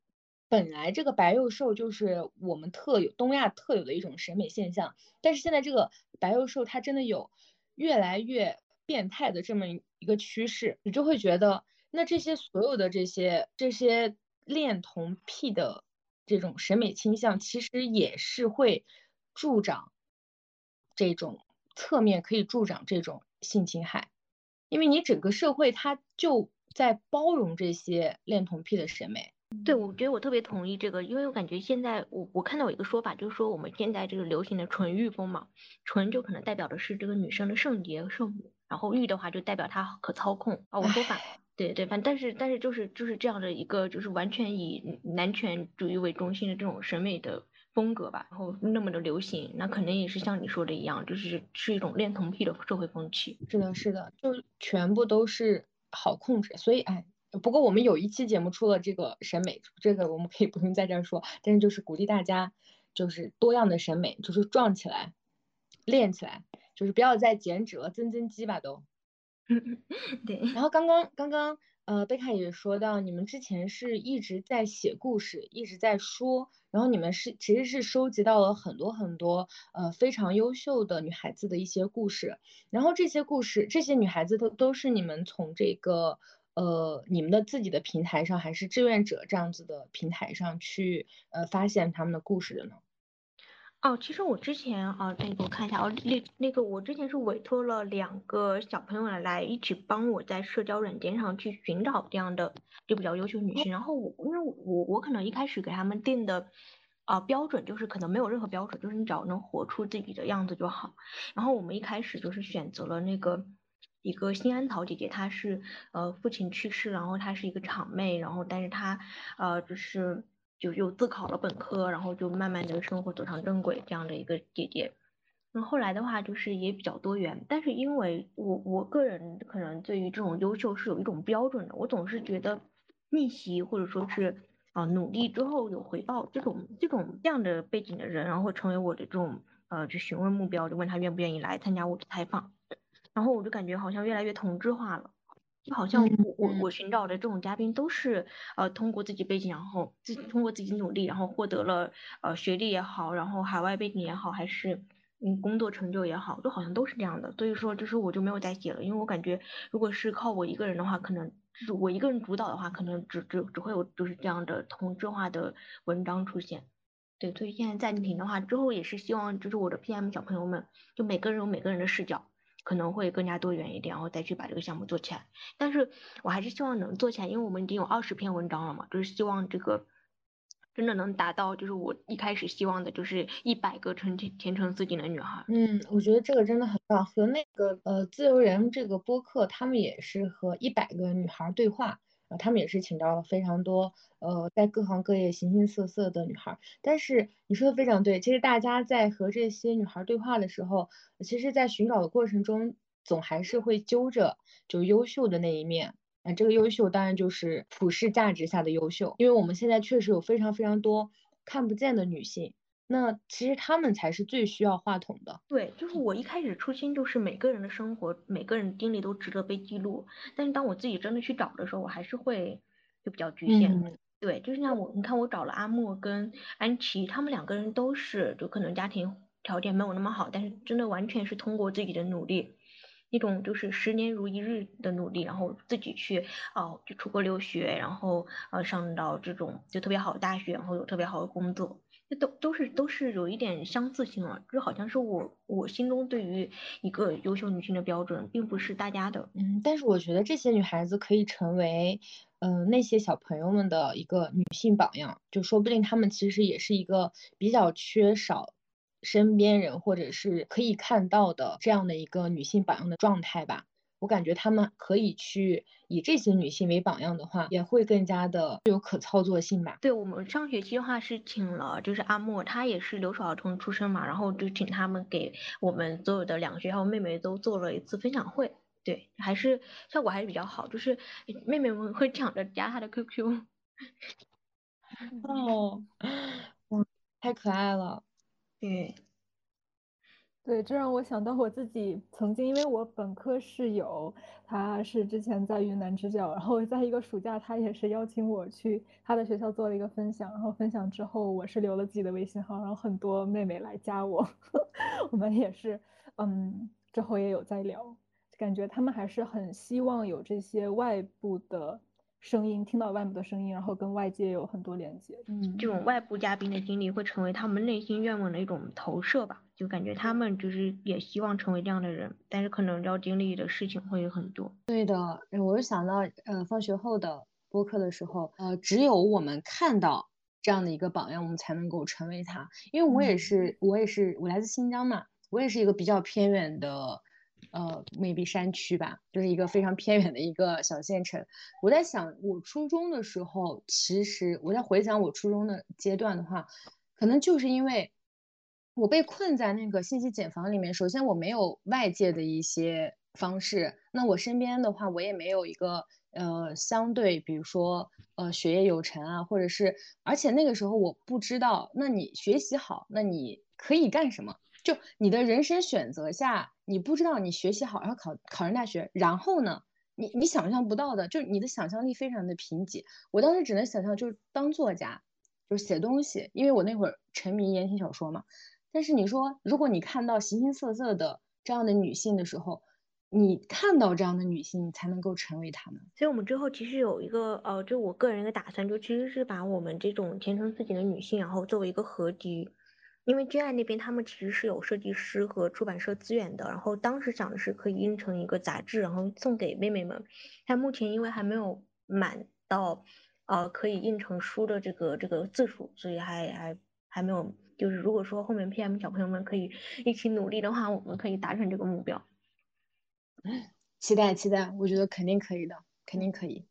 本来这个白幼瘦就是我们特有东亚特有的一种审美现象，但是现在这个白幼瘦它真的有越来越。变态的这么一个趋势，你就会觉得，那这些所有的这些这些恋童癖的这种审美倾向，其实也是会助长这种侧面可以助长这种性侵害，因为你整个社会它就在包容这些恋童癖的审美。对，我觉得我特别同意这个，因为我感觉现在我我看到有一个说法，就是说我们现在这个流行的纯欲风嘛，纯就可能代表的是这个女生的圣洁圣母。然后欲的话就代表它可操控啊，我说反，对对，反但是但是就是就是这样的一个就是完全以男权主义为中心的这种审美的风格吧，然后那么的流行，那肯定也是像你说的一样，就是是一种恋童癖的社会风气。是的，是的，就全部都是好控制，所以哎，不过我们有一期节目出了这个审美，这个我们可以不用在这儿说，但是就是鼓励大家就是多样的审美，就是撞起来，练起来。就是不要再减脂了，增增肌吧都。对。然后刚刚刚刚呃贝卡也说到，你们之前是一直在写故事，一直在说，然后你们是其实是收集到了很多很多呃非常优秀的女孩子的一些故事，然后这些故事这些女孩子都都是你们从这个呃你们的自己的平台上，还是志愿者这样子的平台上去呃发现他们的故事的呢？哦，其实我之前啊，那个我看一下哦，那那个我之前是委托了两个小朋友来一起帮我在社交软件上去寻找这样的就比较优秀女性，然后我因为我我可能一开始给他们定的啊标准，就是可能没有任何标准，就是你只要能活出自己的样子就好。然后我们一开始就是选择了那个一个新安桃姐姐，她是呃父亲去世，然后她是一个厂妹，然后但是她呃就是就又自考了本科，然后就慢慢的生活走上正轨这样的一个姐姐。那后来的话就是也比较多元，但是因为我我个人可能对于这种优秀是有一种标准的，我总是觉得逆袭或者说是啊努力之后有回报这种这种这样的背景的人，然后会成为我的这种呃就询问目标，就问他愿不愿意来参加我的采访，然后我就感觉好像越来越同质化了，就好像我我我寻找的这种嘉宾都是呃通过自己背景，然后自通过自己努力，然后获得了呃学历也好，然后海外背景也好，还是。嗯，工作成就也好，都好像都是这样的，所以说就是我就没有再写了，因为我感觉如果是靠我一个人的话，可能就是我一个人主导的话，可能只只只会有就是这样的同质化的文章出现。对，所以现在暂停的话，之后也是希望就是我的 PM 小朋友们，就每个人有每个人的视角，可能会更加多元一点，然后再去把这个项目做起来。但是我还是希望能做起来，因为我们已经有二十篇文章了嘛，就是希望这个。真的能达到，就是我一开始希望的，就是一百个成天天成自己的女孩。嗯，我觉得这个真的很棒。和那个呃自由人这个播客，他们也是和一百个女孩对话，啊，他们也是请到了非常多呃在各行各业形形色色的女孩。但是你说的非常对，其实大家在和这些女孩对话的时候，其实，在寻找的过程中，总还是会揪着就优秀的那一面。那这个优秀当然就是普世价值下的优秀，因为我们现在确实有非常非常多看不见的女性，那其实他们才是最需要话筒的。对，就是我一开始初心就是每个人的生活，每个人经历都值得被记录，但是当我自己真的去找的时候，我还是会就比较局限。对，就是像我，你看我找了阿莫跟安琪，他们两个人都是就可能家庭条件没有那么好，但是真的完全是通过自己的努力。那种就是十年如一日的努力，然后自己去哦，就出国留学，然后呃上到这种就特别好的大学，然后有特别好的工作，这都都是都是有一点相似性了，就好像是我我心中对于一个优秀女性的标准，并不是大家的。嗯，但是我觉得这些女孩子可以成为嗯那些小朋友们的一个女性榜样，就说不定她们其实也是一个比较缺少。身边人或者是可以看到的这样的一个女性榜样的状态吧，我感觉他们可以去以这些女性为榜样的话，也会更加的有可操作性吧。对我们上学期的话是请了，就是阿莫，她也是留守儿童出身嘛，然后就请他们给我们所有的两个学校妹妹都做了一次分享会，对，还是效果还是比较好，就是妹妹们会抢着加她的 QQ。哦，哇，太可爱了。对，对，这让我想到我自己曾经，因为我本科室友他是之前在云南支教，然后在一个暑假，他也是邀请我去他的学校做了一个分享，然后分享之后，我是留了自己的微信号，然后很多妹妹来加我，我们也是，嗯，之后也有在聊，感觉他们还是很希望有这些外部的。声音听到外部的声音，然后跟外界有很多连接。嗯，这种外部嘉宾的经历会成为他们内心愿望的一种投射吧，就感觉他们就是也希望成为这样的人，但是可能要经历的事情会有很多。对的，我就想到，呃，放学后的播客的时候，呃，只有我们看到这样的一个榜样，我们才能够成为他。因为我也是，我也是，我来自新疆嘛，我也是一个比较偏远的。呃，maybe 山区吧，就是一个非常偏远的一个小县城。我在想，我初中的时候，其实我在回想我初中的阶段的话，可能就是因为我被困在那个信息茧房里面。首先，我没有外界的一些方式，那我身边的话，我也没有一个呃相对，比如说呃学业有成啊，或者是，而且那个时候我不知道，那你学习好，那你可以干什么？就你的人生选择下，你不知道你学习好，然后考考上大学，然后呢，你你想象不到的，就是你的想象力非常的贫瘠。我当时只能想象就是当作家，就是写东西，因为我那会儿沉迷言情小说嘛。但是你说，如果你看到形形色色的这样的女性的时候，你看到这样的女性，你才能够成为她们。所以我们之后其实有一个呃，就我个人的打算，就其实是把我们这种前程似锦的女性，然后作为一个合集。因为君爱那边他们其实是有设计师和出版社资源的，然后当时想的是可以印成一个杂志，然后送给妹妹们。但目前因为还没有满到，呃，可以印成书的这个这个字数，所以还还还没有，就是如果说后面 PM 小朋友们可以一起努力的话，我们可以达成这个目标。期待期待，我觉得肯定可以的，肯定可以。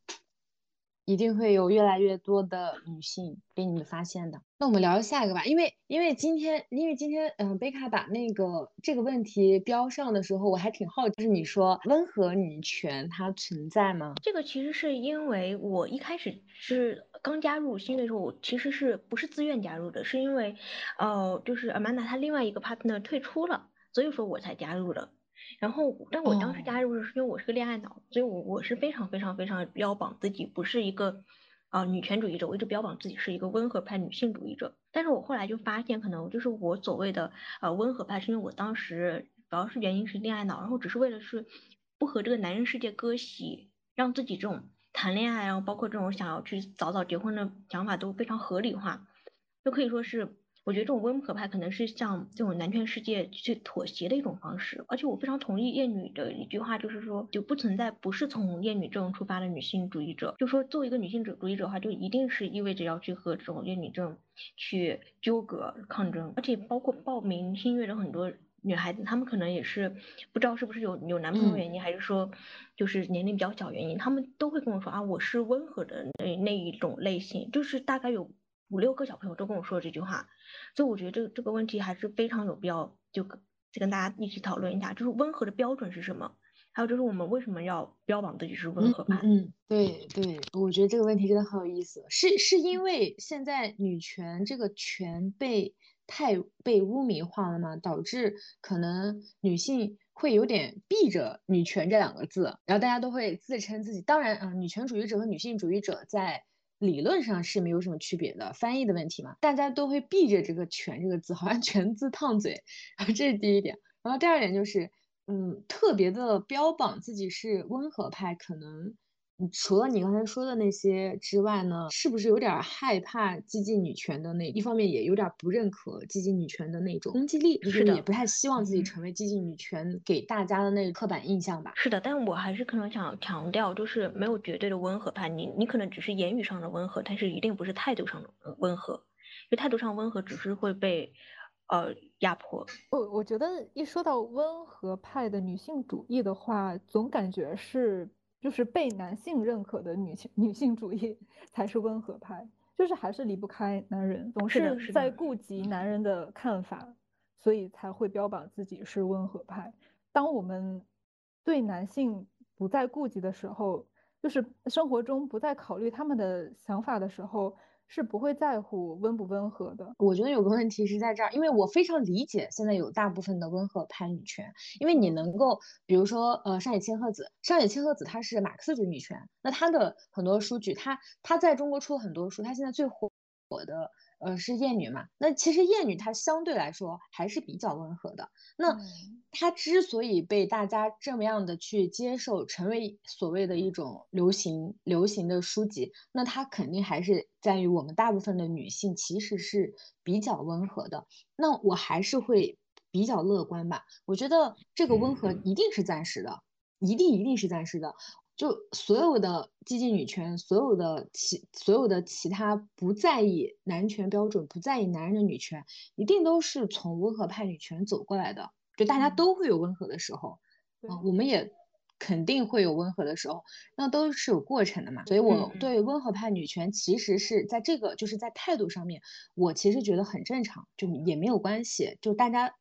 一定会有越来越多的女性被你们发现的。那我们聊下一个吧，因为因为今天因为今天嗯贝卡把那个这个问题标上的时候，我还挺好奇，就是你说温和女权它存在吗？这个其实是因为我一开始是刚加入新的时候，我其实是不是自愿加入的，是因为呃就是阿曼达她另外一个 partner 退出了，所以说我才加入的。然后，但我当时加入是因为我是个恋爱脑，所以我我是非常非常非常标榜自己不是一个啊女权主义者，我一直标榜自己是一个温和派女性主义者。但是我后来就发现，可能就是我所谓的呃温和派，是因为我当时主要是原因是恋爱脑，然后只是为了是不和这个男人世界割席，让自己这种谈恋爱，然后包括这种想要去早早结婚的想法都非常合理化，就可以说是。我觉得这种温和派可能是向这种男权世界去妥协的一种方式，而且我非常同意厌女的一句话，就是说就不存在不是从厌女症出发的女性主义者，就说作为一个女性主主义者的话，就一定是意味着要去和这种厌女症去纠葛抗争，而且包括报名新月的很多女孩子，她们可能也是不知道是不是有有男朋友原因，还是说就是年龄比较小原因，她们都会跟我说啊，我是温和的那那一种类型，就是大概有。五六个小朋友都跟我说这句话，所以我觉得这这个问题还是非常有必要，就就跟大家一起讨论一下，就是温和的标准是什么，还有就是我们为什么要标榜自己是温和派？嗯，对对，我觉得这个问题真的很有意思，是是因为现在女权这个权被太被污名化了吗？导致可能女性会有点避着女权这两个字，然后大家都会自称自己，当然啊，女权主义者和女性主义者在。理论上是没有什么区别的，翻译的问题嘛，大家都会避着这个“全”这个字，好像“全”字烫嘴，这是第一点。然后第二点就是，嗯，特别的标榜自己是温和派，可能。除了你刚才说的那些之外呢，是不是有点害怕激进女权的那一方面，也有点不认可激进女权的那种攻击力，是的也不太希望自己成为激进女权给大家的那个刻板印象吧？是的，但我还是可能想强调，就是没有绝对的温和派，你你可能只是言语上的温和，但是一定不是态度上的温和，因为态度上温和只是会被呃压迫。我我觉得一说到温和派的女性主义的话，总感觉是。就是被男性认可的女性女性主义 才是温和派，就是还是离不开男人，总是在顾及男人的看法，所以才会标榜自己是温和派。当我们对男性不再顾及的时候，就是生活中不再考虑他们的想法的时候。是不会在乎温不温和的。我觉得有个问题是在这儿，因为我非常理解现在有大部分的温和派女权，因为你能够，比如说，呃，上野千鹤子，上野千鹤子她是马克思主义女权，那她的很多书籍，她她在中国出了很多书，她现在最火火的。呃，是厌女嘛？那其实厌女她相对来说还是比较温和的。那她之所以被大家这么样的去接受，成为所谓的一种流行流行的书籍，那她肯定还是在于我们大部分的女性其实是比较温和的。那我还是会比较乐观吧。我觉得这个温和一定是暂时的，一定一定是暂时的。就所有的激进女权，所有的其所有的其他不在意男权标准、不在意男人的女权，一定都是从温和派女权走过来的。就大家都会有温和的时候，嗯，我们也肯定会有温和的时候，那都是有过程的嘛。所以我对温和派女权其实是在这个就是在态度上面，我其实觉得很正常，就也没有关系。就大家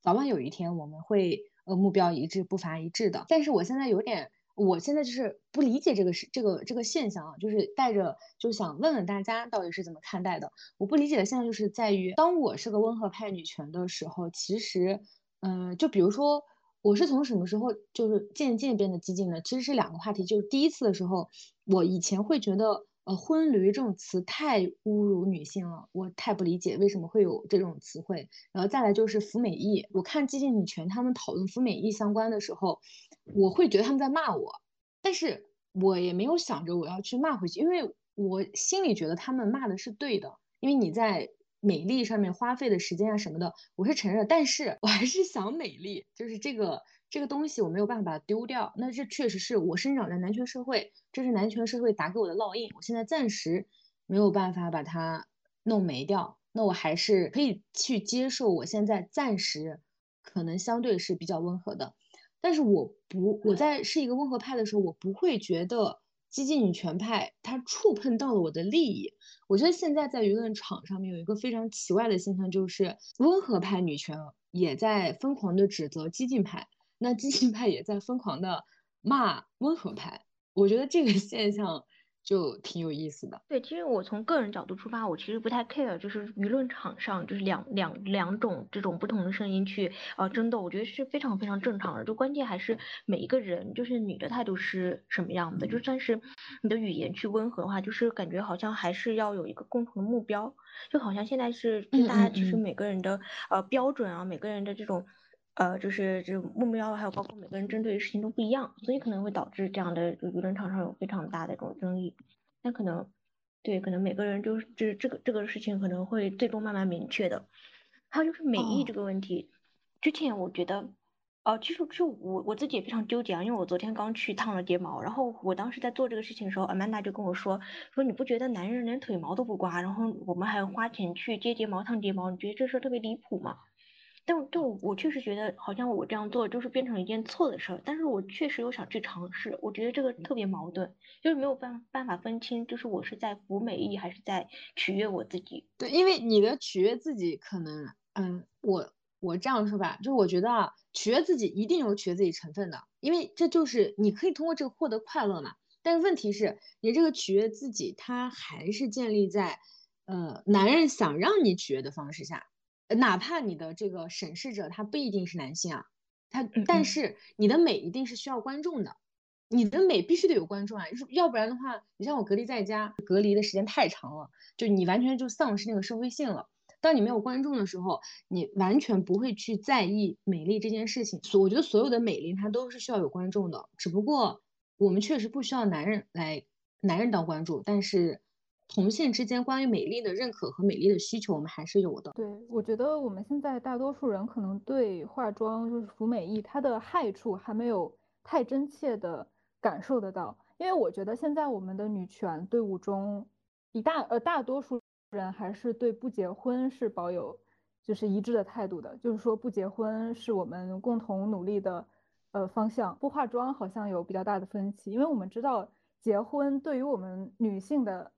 早晚有一天我们会呃目标一致、步伐一致的。但是我现在有点。我现在就是不理解这个是这个这个现象啊，就是带着就想问问大家到底是怎么看待的。我不理解的现在就是在于，当我是个温和派女权的时候，其实，嗯，就比如说我是从什么时候就是渐渐变得激进的，其实是两个话题。就是第一次的时候，我以前会觉得。呃，婚驴这种词太侮辱女性了，我太不理解为什么会有这种词汇。然后再来就是服美役，我看激进女权他们讨论服美役相关的时候，我会觉得他们在骂我，但是我也没有想着我要去骂回去，因为我心里觉得他们骂的是对的，因为你在美丽上面花费的时间啊什么的，我是承认，但是我还是想美丽，就是这个。这个东西我没有办法把它丢掉，那这确实是我生长在男权社会，这是男权社会打给我的烙印，我现在暂时没有办法把它弄没掉。那我还是可以去接受我现在暂时可能相对是比较温和的，但是我不我在是一个温和派的时候，我不会觉得激进女权派它触碰到了我的利益。我觉得现在在舆论场上面有一个非常奇怪的现象，就是温和派女权也在疯狂的指责激进派，那激进派也在疯狂的骂温和派。我觉得这个 现象。就挺有意思的。对，其实我从个人角度出发，我其实不太 care，就是舆论场上就是两两两种这种不同的声音去呃争斗，我觉得是非常非常正常的。就关键还是每一个人，就是你的态度是什么样的，就算是你的语言去温和的话，就是感觉好像还是要有一个共同的目标，就好像现在是大家其实每个人的呃标准啊，每个人的这种。呃，就是这目标，还有包括每个人针对的事情都不一样，所以可能会导致这样的舆论场上有非常大的这种争议。那可能，对，可能每个人就是这这个这个事情可能会最终慢慢明确的。还有就是美意这个问题，之前我觉得，哦，其实就我我自己也非常纠结啊，因为我昨天刚去烫了睫毛，然后我当时在做这个事情的时候，Amanda 就跟我说，说你不觉得男人连腿毛都不刮，然后我们还要花钱去接睫毛、烫睫毛，你觉得这事特别离谱吗？但但我我确实觉得好像我这样做就是变成一件错的事儿，但是我确实又想去尝试，我觉得这个特别矛盾，就是没有办办法分清，就是我是在服美意还是在取悦我自己。对，因为你的取悦自己可能，嗯，我我这样说吧，就是我觉得啊，取悦自己一定有取悦自己成分的，因为这就是你可以通过这个获得快乐嘛。但是问题是，你这个取悦自己，它还是建立在，呃，男人想让你取悦的方式下。哪怕你的这个审视者他不一定是男性啊，他但是你的美一定是需要观众的，你的美必须得有观众啊，要不然的话，你像我隔离在家，隔离的时间太长了，就你完全就丧失那个社会性了。当你没有观众的时候，你完全不会去在意美丽这件事情。所我觉得所有的美丽它都是需要有观众的，只不过我们确实不需要男人来男人当观众，但是。同性之间关于美丽的认可和美丽的需求，我们还是有的。对，我觉得我们现在大多数人可能对化妆就是服美役它的害处还没有太真切的感受得到，因为我觉得现在我们的女权队伍中，一大呃大多数人还是对不结婚是保有就是一致的态度的，就是说不结婚是我们共同努力的呃方向。不化妆好像有比较大的分歧，因为我们知道结婚对于我们女性的。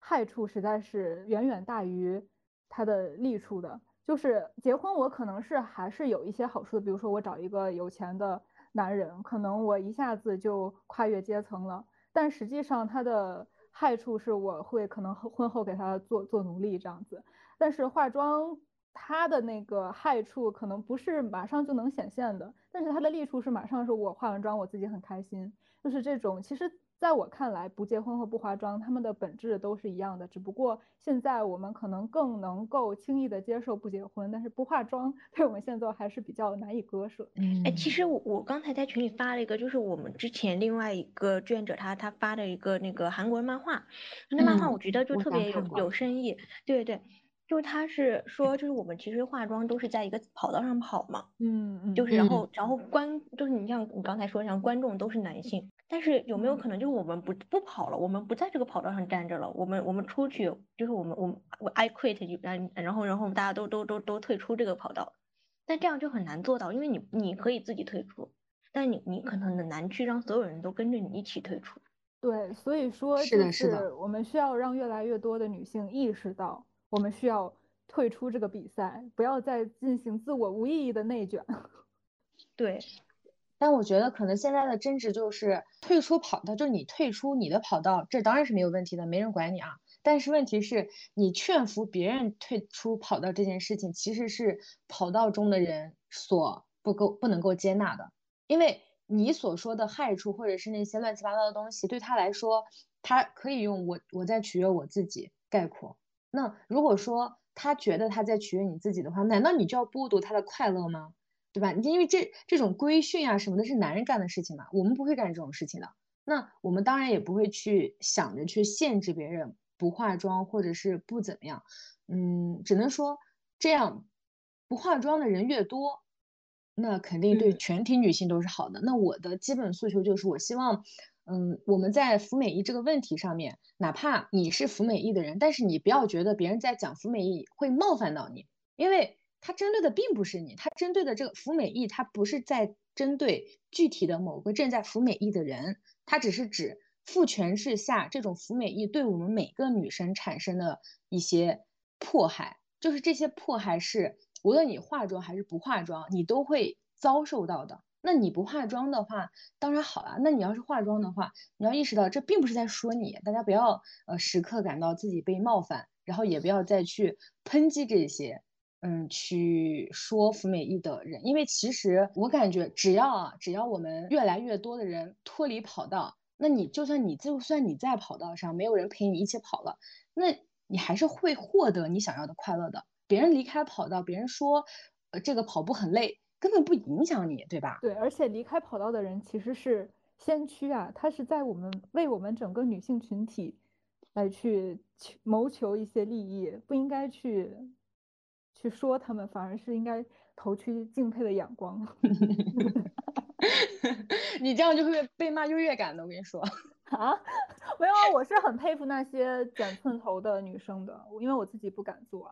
害处实在是远远大于它的利处的。就是结婚，我可能是还是有一些好处的，比如说我找一个有钱的男人，可能我一下子就跨越阶层了。但实际上，它的害处是我会可能婚后给他做做奴隶这样子。但是化妆，它的那个害处可能不是马上就能显现的，但是它的利处是马上是我化完妆我自己很开心，就是这种其实。在我看来，不结婚和不化妆，他们的本质都是一样的。只不过现在我们可能更能够轻易的接受不结婚，但是不化妆对我们现在还是比较难以割舍。嗯，哎，其实我我刚才在群里发了一个，就是我们之前另外一个志愿者他他发的一个那个韩国人漫画，那漫画我觉得就特别有有深意。对对，就是他是说，就是我们其实化妆都是在一个跑道上跑嘛。嗯嗯。就是然后然后观就是你像你刚才说像观众都是男性。但是有没有可能就是我们不不跑了，我们不在这个跑道上站着了，我们我们出去就是我们我们我 I quit 然然后然后大家都都都都退出这个跑道，但这样就很难做到，因为你你可以自己退出，但你你可能很难去让所有人都跟着你一起退出。对，所以说是的，是的，我们需要让越来越多的女性意识到，我们需要退出这个比赛，不要再进行自我无意义的内卷。对。但我觉得可能现在的争执就是退出跑道，就是你退出你的跑道，这当然是没有问题的，没人管你啊。但是问题是，你劝服别人退出跑道这件事情，其实是跑道中的人所不够不能够接纳的，因为你所说的害处或者是那些乱七八糟的东西，对他来说，他可以用我我在取悦我自己概括。那如果说他觉得他在取悦你自己的话，难道你就要剥夺他的快乐吗？对吧？因为这这种规训啊什么的，是男人干的事情嘛，我们不会干这种事情的。那我们当然也不会去想着去限制别人不化妆或者是不怎么样。嗯，只能说这样不化妆的人越多，那肯定对全体女性都是好的。那我的基本诉求就是，我希望，嗯，我们在服美役这个问题上面，哪怕你是服美役的人，但是你不要觉得别人在讲服美役会冒犯到你，因为他针对的并不是你，他针对的这个服美役，他不是在针对具体的某个正在服美役的人，他只是指父权制下这种服美役对我们每个女生产生的一些迫害，就是这些迫害是无论你化妆还是不化妆，你都会遭受到的。那你不化妆的话，当然好了。那你要是化妆的话，你要意识到这并不是在说你，大家不要呃时刻感到自己被冒犯，然后也不要再去抨击这些，嗯，去说服美役的人，因为其实我感觉只要啊，只要我们越来越多的人脱离跑道，那你就算你就算你在跑道上没有人陪你一起跑了，那你还是会获得你想要的快乐的。别人离开跑道，别人说呃这个跑步很累。根本不影响你，对吧？对，而且离开跑道的人其实是先驱啊，他是在我们为我们整个女性群体来去谋求一些利益，不应该去去说他们，反而是应该投去敬佩的眼光。你这样就会被被骂优越感的，我跟你说 啊，没有啊，我是很佩服那些剪寸头的女生的，因为我自己不敢做。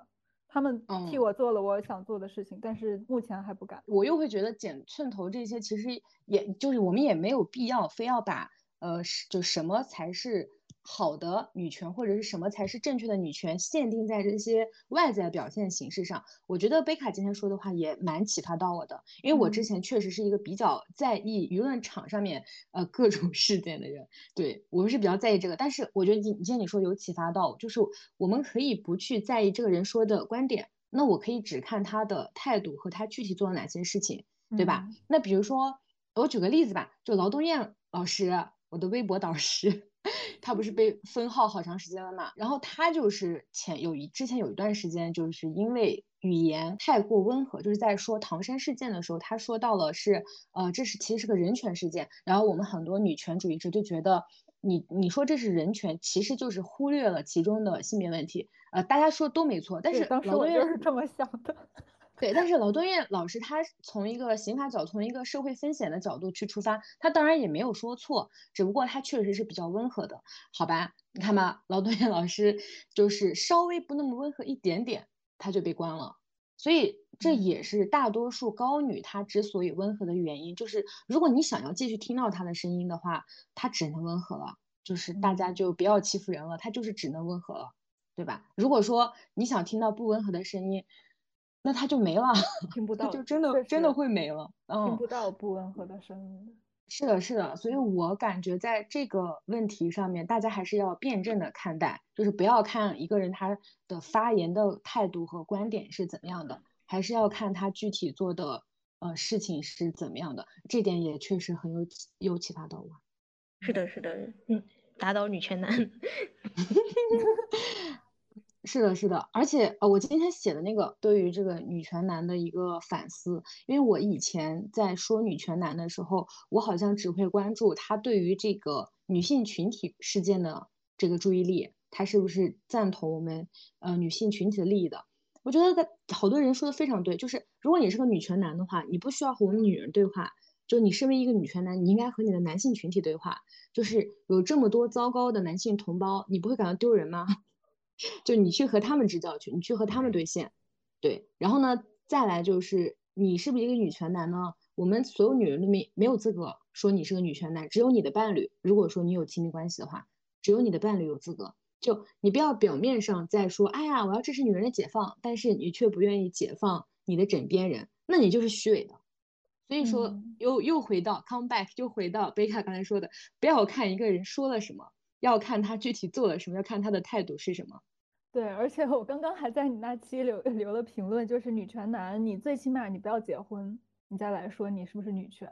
他们替我做了我想做的事情，但是目前还不敢。我又会觉得剪寸头这些，其实也就是我们也没有必要非要把呃，就什么才是。好的女权或者是什么才是正确的女权，限定在这些外在表现形式上。我觉得贝卡今天说的话也蛮启发到我的，因为我之前确实是一个比较在意舆论场上面呃各种事件的人，对我们是比较在意这个。但是我觉得你今天你说有启发到，就是我们可以不去在意这个人说的观点，那我可以只看他的态度和他具体做了哪些事情，对吧？那比如说我举个例子吧，就劳动燕老师，我的微博导师。他不是被封号好长时间了嘛？然后他就是前有一之前有一段时间，就是因为语言太过温和，就是在说唐山事件的时候，他说到了是呃，这是其实是个人权事件。然后我们很多女权主义者就觉得，你你说这是人权，其实就是忽略了其中的性别问题。呃，大家说都没错，但是当时我就是这么想的。对，但是劳动燕老师他从一个刑法角，从一个社会风险的角度去出发，他当然也没有说错，只不过他确实是比较温和的，好吧？你看吧，劳动燕老师就是稍微不那么温和一点点，他就被关了。所以这也是大多数高女她之所以温和的原因，就是如果你想要继续听到她的声音的话，她只能温和了，就是大家就不要欺负人了，她就是只能温和了，对吧？如果说你想听到不温和的声音，那他就没了，听不 到，就真的真的会没了，听不到不温和的声音。是的，是的，所以我感觉在这个问题上面，大家还是要辩证的看待，就是不要看一个人他的发言的态度和观点是怎么样的，还是要看他具体做的呃事情是怎么样的。这点也确实很有有启发到我。是的，是的，嗯，打倒女权男。是的，是的，而且呃，我今天写的那个对于这个女权男的一个反思，因为我以前在说女权男的时候，我好像只会关注他对于这个女性群体事件的这个注意力，他是不是赞同我们呃女性群体的利益的？我觉得他好多人说的非常对，就是如果你是个女权男的话，你不需要和我们女人对话，就你身为一个女权男，你应该和你的男性群体对话，就是有这么多糟糕的男性同胞，你不会感到丢人吗？就你去和他们支教去，你去和他们对线，对，然后呢，再来就是你是不是一个女权男呢？我们所有女人都没没有资格说你是个女权男，只有你的伴侣，如果说你有亲密关系的话，只有你的伴侣有资格。就你不要表面上在说，哎呀，我要支持女人的解放，但是你却不愿意解放你的枕边人，那你就是虚伪的。所以说，又又回到 come back，又回到贝卡刚才说的，不要看一个人说了什么。要看他具体做了什么，要看他的态度是什么。对，而且我刚刚还在你那期留留了评论，就是女权男，你最起码你不要结婚，你再来说你是不是女权？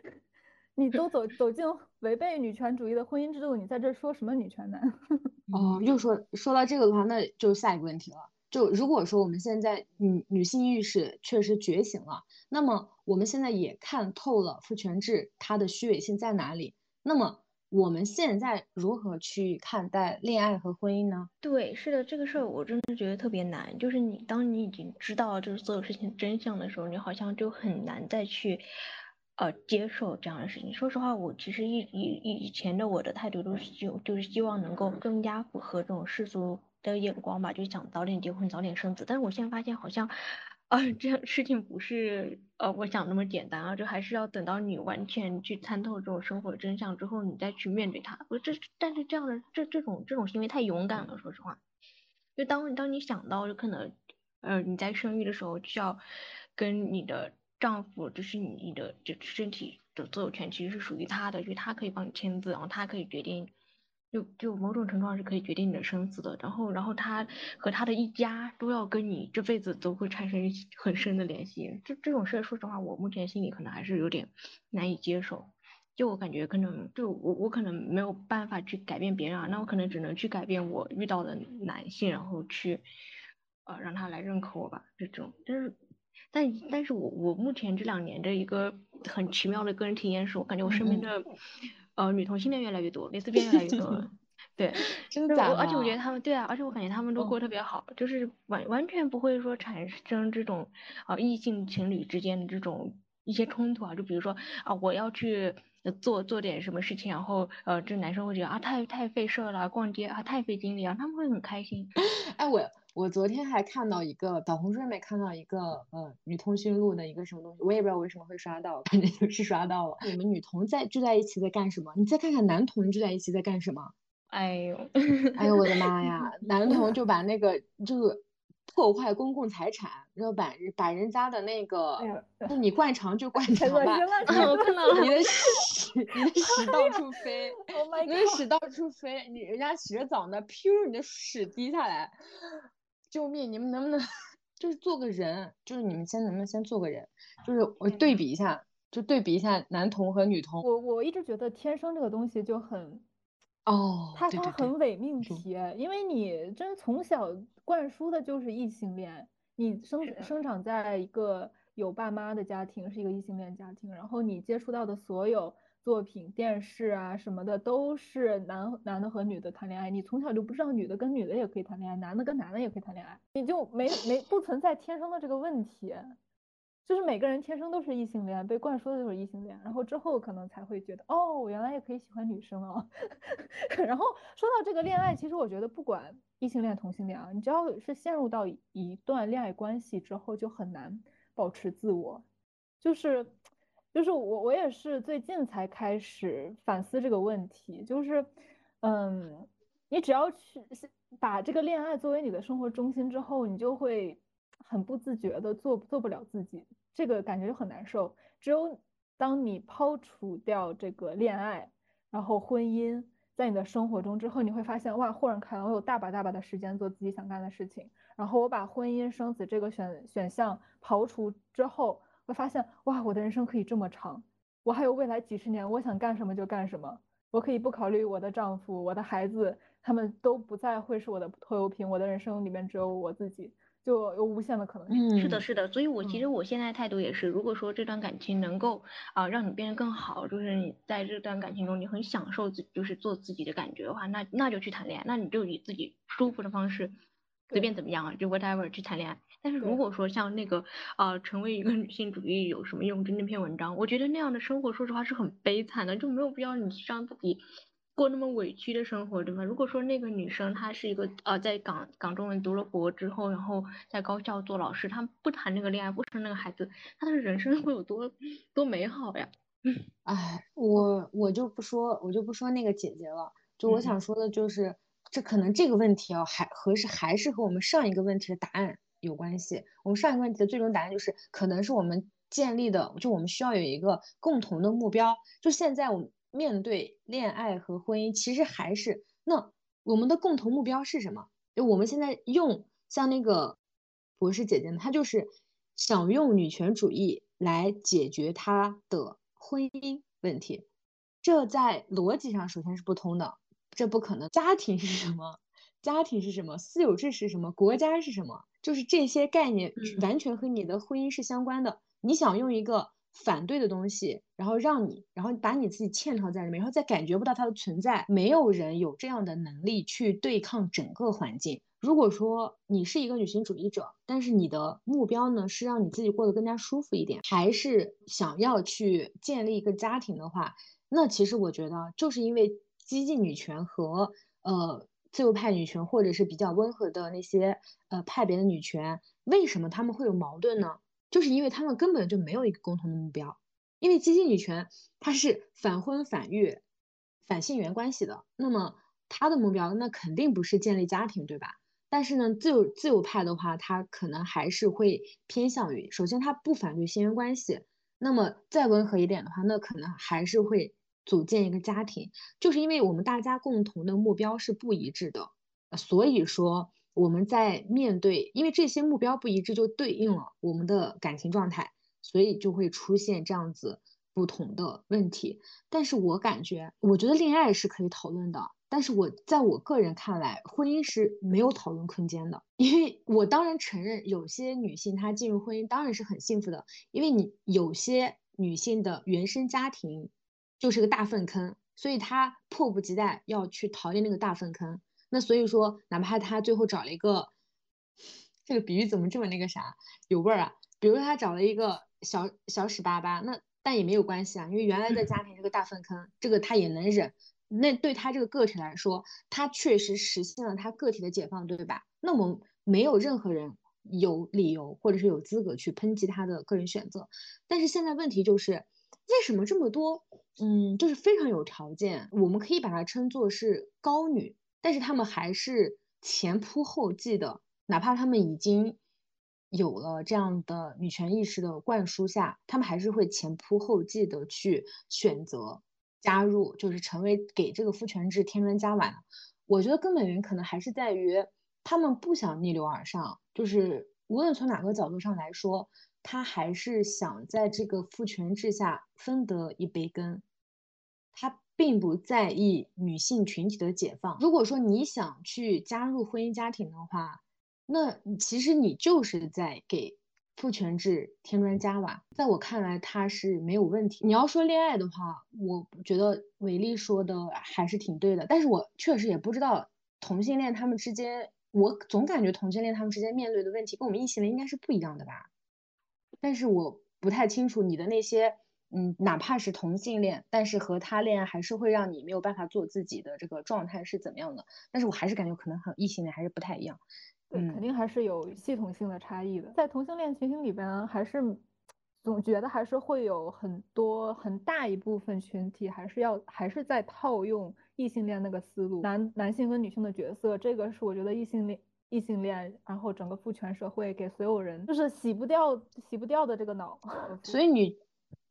你都走走进违背女权主义的婚姻制度，你在这说什么女权男？哦，又说说到这个的话，那就下一个问题了。就如果说我们现在女女性意识确实觉醒了，那么我们现在也看透了父权制它的虚伪性在哪里，那么。我们现在如何去看待恋爱和婚姻呢？对，是的，这个事儿我真的觉得特别难。就是你，当你已经知道就是所有事情真相的时候，你好像就很难再去呃接受这样的事情。说实话，我其实以以以前的我的态度都是希就是希望能够更加符合这种世俗的眼光吧，就想早点结婚，早点生子。但是我现在发现好像。啊，这样事情不是呃我想那么简单啊，就还是要等到你完全去参透这种生活真相之后，你再去面对它。我这但是这样的这这种这种行为太勇敢了，说实话。就当当你想到就可能呃你在生育的时候需要跟你的丈夫，就是你的这身体的所有权其实是属于他的，就是他可以帮你签字，然后他可以决定。就就某种程度上是可以决定你的生死的，然后然后他和他的一家都要跟你这辈子都会产生 很深的联系，这这种事说实话，我目前心里可能还是有点难以接受。就我感觉可能就我我可能没有办法去改变别人啊，那我可能只能去改变我遇到的男性，然后去呃让他来认可我吧，这种。但是但但是我我目前这两年的一个很奇妙的个人体验是，我感觉我身边的。呃，女同性恋越来越多，蕾丝边越来越多，对，真的假的？而且我觉得他们，对啊，而且我感觉他们都过得特别好，就是完完全不会说产生这种啊异性情侣之间的这种一些冲突啊，就比如说啊我要去做做点什么事情，然后呃这男生会觉得啊太太费事了，逛街啊太费精力啊，他们会很开心。哎我。我昨天还看到一个小红书上面看到一个呃女通讯录的一个什么东西，我也不知道为什么会刷到，反正就 是刷到了。你们女同在聚在一起在干什么？你再看看男同聚在一起在干什么？哎呦，哎呦我的妈呀！男同就把那个就是破坏公共财产，然后把把人家的那个，那你灌肠就灌肠吧，我看到了，你的屎你的屎到处飞，你的屎到处飞，你人家洗着澡呢，噗，你的屎滴下来。救命！你们能不能 就是做个人？就是你们先能不能先做个人？就是我对比一下，就对比一下男同和女同。我我一直觉得天生这个东西就很哦，它它很伪命题，因为你真从小灌输的就是异性恋，你生生长在一个有爸妈的家庭，是一个异性恋家庭，然后你接触到的所有。作品、电视啊什么的都是男男的和女的谈恋爱，你从小就不知道女的跟女的也可以谈恋爱，男的跟男的也可以谈恋爱，你就没没不存在天生的这个问题，就是每个人天生都是异性恋，被灌输的就是异性恋，然后之后可能才会觉得哦，我原来也可以喜欢女生哦。然后说到这个恋爱，其实我觉得不管异性恋、同性恋啊，你只要是陷入到一段恋爱关系之后，就很难保持自我，就是。就是我，我也是最近才开始反思这个问题。就是，嗯，你只要去把这个恋爱作为你的生活中心之后，你就会很不自觉的做做不了自己，这个感觉就很难受。只有当你抛除掉这个恋爱，然后婚姻在你的生活中之后，你会发现哇，豁然开朗，我有大把大把的时间做自己想干的事情。然后我把婚姻生子这个选选项刨除之后。会发现哇，我的人生可以这么长，我还有未来几十年，我想干什么就干什么，我可以不考虑我的丈夫、我的孩子，他们都不再会是我的拖油瓶，我的人生里面只有我自己，就有无限的可能性。是的，是的，所以我其实我现在态度也是，如果说这段感情能够啊让你变得更好，就是你在这段感情中你很享受自就是做自己的感觉的话，那那就去谈恋爱，那你就以自己舒服的方式。随便怎么样啊，就 whatever 去谈恋爱。但是如果说像那个啊，成为一个女性主义有什么用？就那篇文章，我觉得那样的生活，说实话是很悲惨的，就没有必要你让自己过那么委屈的生活，对吗？如果说那个女生她是一个呃，在港港中文读了博之后，然后在高校做老师，她不谈那个恋爱，不生那个孩子，她的人生会有多多美好呀？哎，我我就不说，我就不说那个姐姐了，就我想说的就是。这可能这个问题啊，还和是还是和我们上一个问题的答案有关系。我们上一个问题的最终答案就是，可能是我们建立的，就我们需要有一个共同的目标。就现在我们面对恋爱和婚姻，其实还是那我们的共同目标是什么？就我们现在用像那个博士姐姐，她就是想用女权主义来解决她的婚姻问题，这在逻辑上首先是不通的。这不可能。家庭是什么？家庭是什么？私有制是什么？国家是什么？就是这些概念完全和你的婚姻是相关的。你想用一个反对的东西，然后让你，然后把你自己嵌套在里面，然后再感觉不到它的存在。没有人有这样的能力去对抗整个环境。如果说你是一个女性主义者，但是你的目标呢是让你自己过得更加舒服一点，还是想要去建立一个家庭的话，那其实我觉得就是因为激进女权和呃自由派女权，或者是比较温和的那些呃派别的女权，为什么他们会有矛盾呢？就是因为他们根本就没有一个共同的目标。因为激进女权它是反婚反育、反性缘关系的，那么它的目标那肯定不是建立家庭，对吧？但是呢，自由自由派的话，他可能还是会偏向于，首先他不反对性缘关系，那么再温和一点的话，那可能还是会组建一个家庭，就是因为我们大家共同的目标是不一致的，所以说我们在面对，因为这些目标不一致，就对应了我们的感情状态，所以就会出现这样子不同的问题。但是我感觉，我觉得恋爱是可以讨论的。但是我在我个人看来，婚姻是没有讨论空间的，因为我当然承认有些女性她进入婚姻当然是很幸福的，因为你有些女性的原生家庭就是个大粪坑，所以他迫不及待要去逃离那个大粪坑。那所以说，哪怕他最后找了一个，这个比喻怎么这么那个啥有味儿啊？比如说他找了一个小小屎巴巴，那但也没有关系啊，因为原来的家庭这个大粪坑，这个他也能忍。那对他这个个体来说，他确实实现了他个体的解放，对吧？那我们没有任何人有理由或者是有资格去抨击他的个人选择。但是现在问题就是，为什么这么多，嗯，就是非常有条件，我们可以把它称作是高女，但是他们还是前仆后继的，哪怕他们已经有了这样的女权意识的灌输下，他们还是会前仆后继的去选择。加入就是成为给这个父权制添砖加瓦，我觉得根本原因可能还是在于他们不想逆流而上，就是无论从哪个角度上来说，他还是想在这个父权制下分得一杯羹，他并不在意女性群体的解放。如果说你想去加入婚姻家庭的话，那其实你就是在给。父权制添砖加瓦，在我看来他是没有问题。你要说恋爱的话，我觉得伟丽说的还是挺对的。但是我确实也不知道同性恋他们之间，我总感觉同性恋他们之间面对的问题跟我们异性恋应该是不一样的吧。但是我不太清楚你的那些，嗯，哪怕是同性恋，但是和他恋爱还是会让你没有办法做自己的这个状态是怎么样的？但是我还是感觉可能和异性恋还是不太一样。对，肯定还是有系统性的差异的。在同性恋群体里边，还是总觉得还是会有很多很大一部分群体，还是要还是在套用异性恋那个思路，男男性跟女性的角色，这个是我觉得异性恋异性恋，然后整个父权社会给所有人就是洗不掉洗不掉的这个脑。所以女。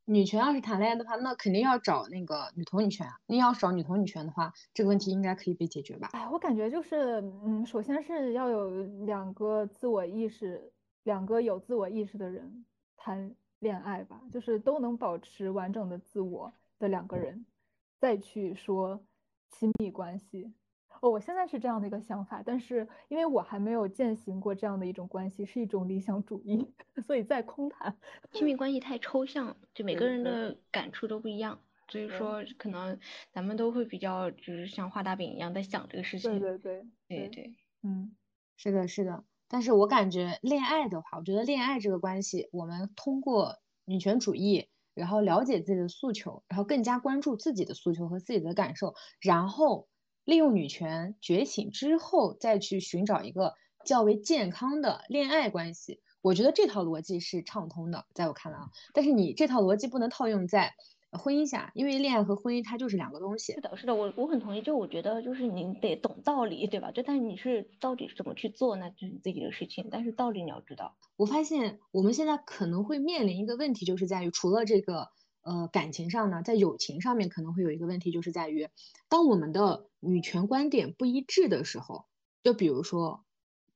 女权要是谈恋爱的话，那肯定要找那个女同女权。你要找女同女权的话，这个问题应该可以被解决吧？哎，我感觉就是，嗯，首先是要有两个自我意识，两个有自我意识的人谈恋爱吧，就是都能保持完整的自我的两个人，再去说亲密关系。哦，我现在是这样的一个想法，但是因为我还没有践行过这样的一种关系，是一种理想主义，所以在空谈。亲密关系太抽象，就每个人的感触都不一样，所以说可能咱们都会比较就是像画大饼一样在想这个事情。对对对对对，嗯，是的，是的。但是我感觉恋爱的话，我觉得恋爱这个关系，我们通过女权主义，然后了解自己的诉求，然后更加关注自己的诉求和自己的感受，然后。利用女权觉醒之后，再去寻找一个较为健康的恋爱关系，我觉得这套逻辑是畅通的，在我看来啊。但是你这套逻辑不能套用在婚姻下，因为恋爱和婚姻它就是两个东西。是的，是的，我我很同意。就我觉得，就是你得懂道理，对吧？就但你是到底怎么去做，那就是你自己的事情。但是道理你要知道。我发现我们现在可能会面临一个问题，就是在于除了这个。呃，感情上呢，在友情上面可能会有一个问题，就是在于，当我们的女权观点不一致的时候，就比如说，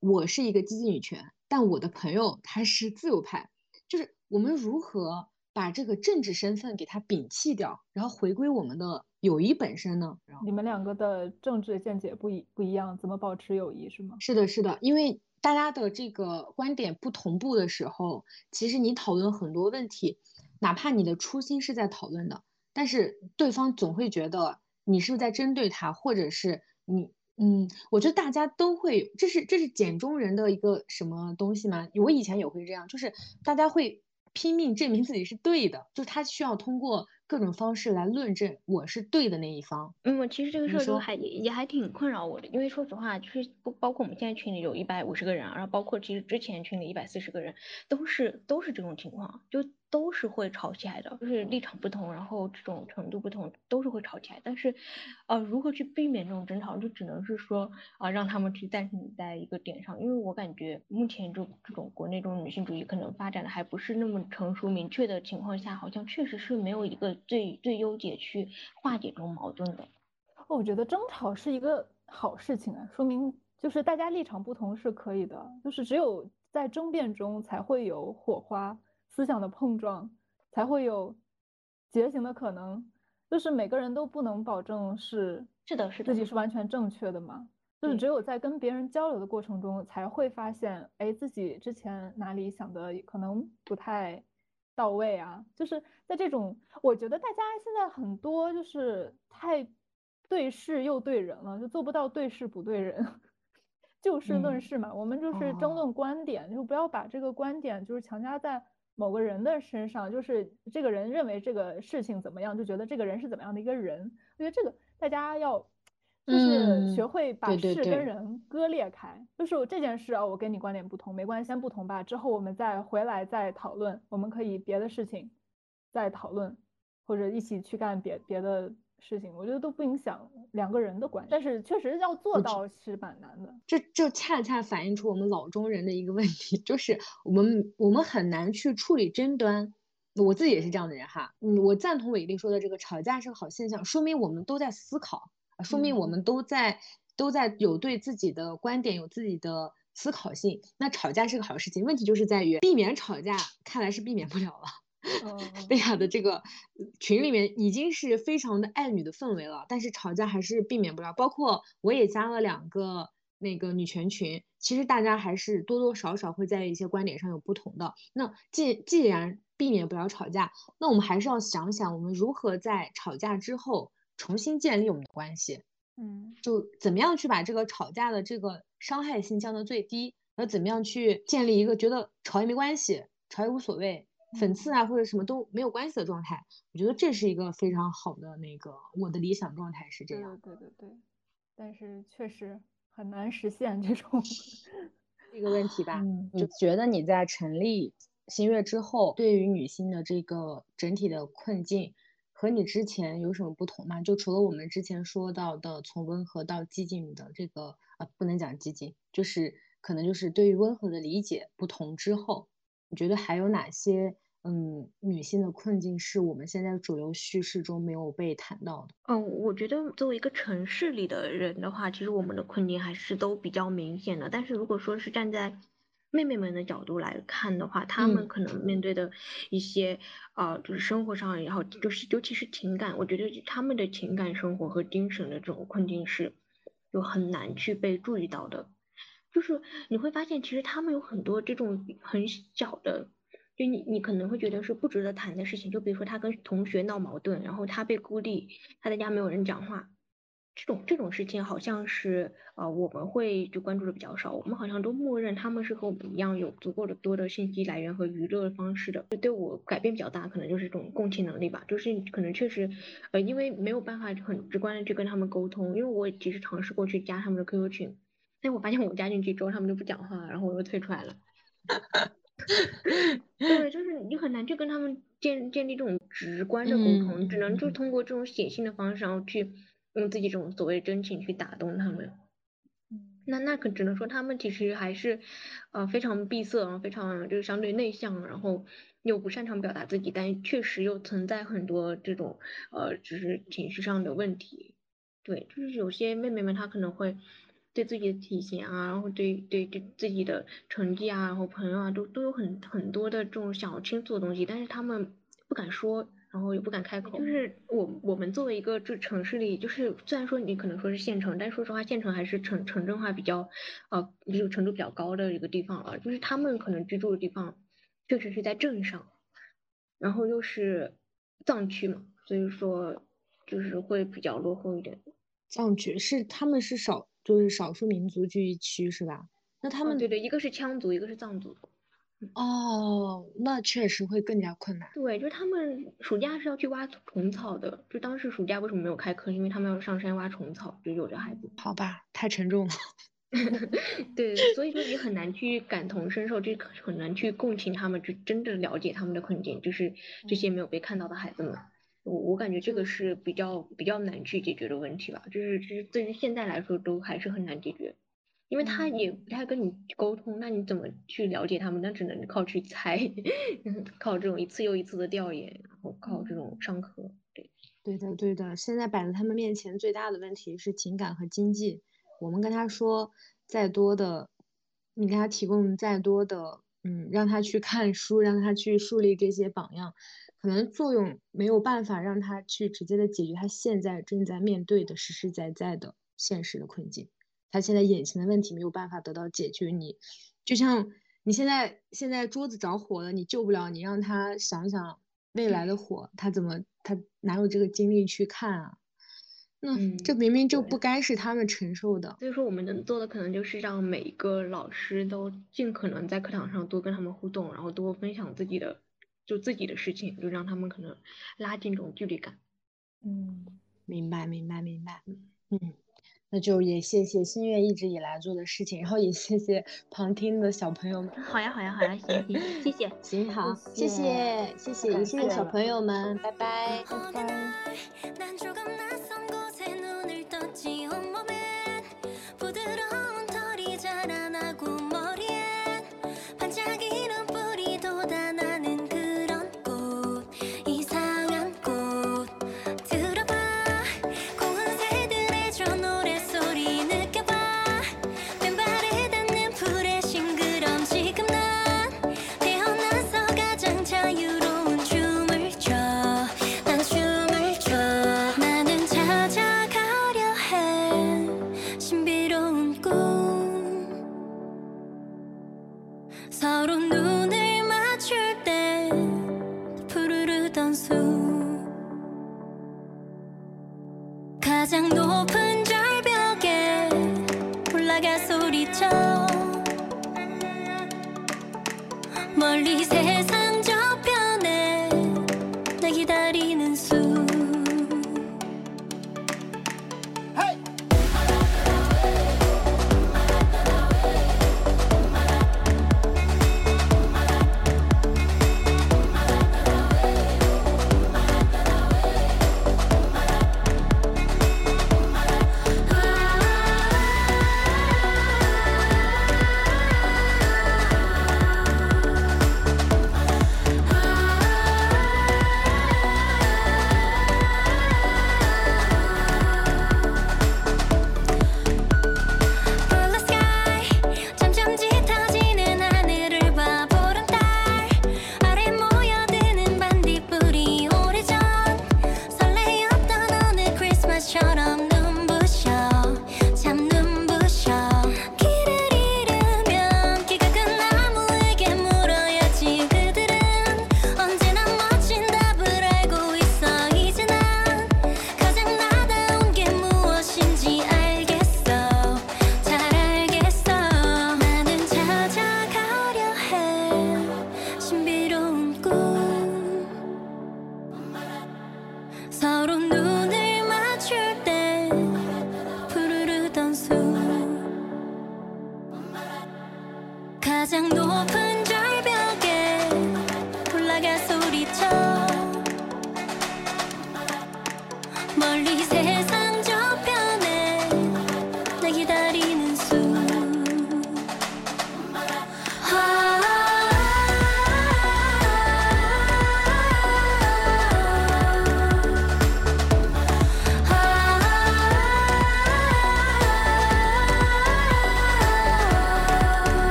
我是一个激进女权，但我的朋友他是自由派，就是我们如何把这个政治身份给他摒弃掉，然后回归我们的友谊本身呢？你们两个的政治见解不一不一样，怎么保持友谊是吗？是的，是的，因为大家的这个观点不同步的时候，其实你讨论很多问题。哪怕你的初心是在讨论的，但是对方总会觉得你是不是在针对他，或者是你，嗯，我觉得大家都会，这是这是简中人的一个什么东西吗？我以前也会这样，就是大家会拼命证明自己是对的，就是他需要通过。各种方式来论证我是对的那一方。嗯，其实这个事儿就还也也还挺困扰我的，因为说实话，就是不包括我们现在群里有一百五十个人，然后包括其实之前群里一百四十个人，都是都是这种情况，就都是会吵起来的，就是立场不同，然后这种程度不同，都是会吵起来。但是，呃，如何去避免这种争吵，就只能是说啊，让他们去暂停在一个点上，因为我感觉目前就这种国内这种女性主义可能发展的还不是那么成熟明确的情况下，好像确实是没有一个。最最优解去化解这种矛盾的，我觉得争吵是一个好事情啊，说明就是大家立场不同是可以的，就是只有在争辩中才会有火花、思想的碰撞，才会有觉醒的可能。就是每个人都不能保证是是的，是自己是完全正确的嘛，就是只有在跟别人交流的过程中，才会发现，哎，自己之前哪里想的可能不太。到位啊，就是在这种，我觉得大家现在很多就是太对事又对人了，就做不到对事不对人，就事论事嘛。我们就是争论观点，就不要把这个观点就是强加在某个人的身上，就是这个人认为这个事情怎么样，就觉得这个人是怎么样的一个人。我觉得这个大家要。就是学会把事跟人割裂开，就是这件事啊，我跟你观点不同，没关系，先不同吧，之后我们再回来再讨论，我们可以别的事情再讨论，或者一起去干别别的事情，我觉得都不影响两个人的关系，但是确实要做到是蛮难的。这这恰恰反映出我们老中人的一个问题，就是我们我们很难去处理争端。我自己也是这样的人哈，嗯，我赞同伟丽说的这个吵架是个好现象，说明我们都在思考。说明我们都在都在有对自己的观点有自己的思考性。那吵架是个好事情，问题就是在于避免吵架，看来是避免不了了。贝亚的这个群里面已经是非常的爱女的氛围了，但是吵架还是避免不了。包括我也加了两个那个女权群，其实大家还是多多少少会在一些观点上有不同的。那既既然避免不了吵架，那我们还是要想想我们如何在吵架之后。重新建立我们的关系，嗯，就怎么样去把这个吵架的这个伤害性降到最低，然后怎么样去建立一个觉得吵也没关系，吵也无所谓，讽刺啊或者什么都没有关系的状态。我觉得这是一个非常好的那个我的理想状态是这样。对对对，但是确实很难实现这种 这个问题吧？你觉得你在成立新月之后，对于女性的这个整体的困境？和你之前有什么不同吗？就除了我们之前说到的从温和到激进的这个，呃，不能讲激进，就是可能就是对于温和的理解不同之后，你觉得还有哪些嗯女性的困境是我们现在主流叙事中没有被谈到的？嗯，我觉得作为一个城市里的人的话，其实我们的困境还是都比较明显的。但是如果说是站在妹妹们的角度来看的话，她们可能面对的一些啊，就是生活上，也好就是尤其是情感，我觉得他们的情感生活和精神的这种困境是，就很难去被注意到的。就是你会发现，其实他们有很多这种很小的，就你你可能会觉得是不值得谈的事情，就比如说他跟同学闹矛盾，然后他被孤立，他在家没有人讲话。这种这种事情好像是呃我们会就关注的比较少，我们好像都默认他们是和我们一样有足够的多的信息来源和娱乐方式的。就对我改变比较大，可能就是这种共情能力吧，就是可能确实呃因为没有办法很直观的去跟他们沟通，因为我其实尝试过去加他们的 QQ 群，但我发现我加进去之后他们就不讲话，然后我又退出来了。对，就是你很难去跟他们建建立这种直观的沟通，只能就通过这种写信的方式然后去。用自己这种所谓真情去打动他们，那那可只能说他们其实还是，呃非常闭塞啊，非常就是相对内向，然后又不擅长表达自己，但确实又存在很多这种呃就是情绪上的问题。对，就是有些妹妹们她可能会对自己的体型啊，然后对对对自己的成绩啊，然后朋友啊，都都有很很多的这种想要倾诉的东西，但是他们不敢说。然后也不敢开口，就是我我们作为一个这城市里，就是虽然说你可能说是县城，但说实话，县城还是城城镇化比较，呃，就程度比较高的一个地方了。就是他们可能居住的地方，确实是在镇上，然后又是藏区嘛，所以说就是会比较落后一点。藏区是他们是少就是少数民族聚居区是吧？那他们对对，一个是羌族，一个是藏族。哦，那确实会更加困难。对，就是他们暑假是要去挖虫草的。就当时暑假为什么没有开课？因为他们要上山挖虫草，就有的孩子。好吧，太沉重了。对，所以说你很难去感同身受，就很难去共情他们，就真的了解他们的困境，就是这些没有被看到的孩子们。我我感觉这个是比较比较难去解决的问题吧，就是就是对于现在来说都还是很难解决。因为他也不太跟你沟通，那你怎么去了解他们？那只能靠去猜，靠这种一次又一次的调研，然后靠这种上课。对，对的，对的。现在摆在他们面前最大的问题是情感和经济。我们跟他说再多的，你给他提供再多的，嗯，让他去看书，让他去树立这些榜样，可能作用没有办法让他去直接的解决他现在正在面对的实实在在的现实的困境。他现在眼前的问题没有办法得到解决，你就像你现在现在桌子着火了，你救不了，你让他想想未来的火，他怎么他哪有这个精力去看啊？那这明明就不该是他们承受的。所以说，我们能做的可能就是让每一个老师都尽可能在课堂上多跟他们互动，然后多分享自己的就自己的事情，就让他们可能拉近这种距离感。嗯，明白明白明白。嗯。那就也谢谢心月一直以来做的事情，然后也谢谢旁听的小朋友们。好呀，好呀，好呀，行行，谢谢，行好，谢谢，谢谢，也谢谢小朋友们，拜拜，拜拜。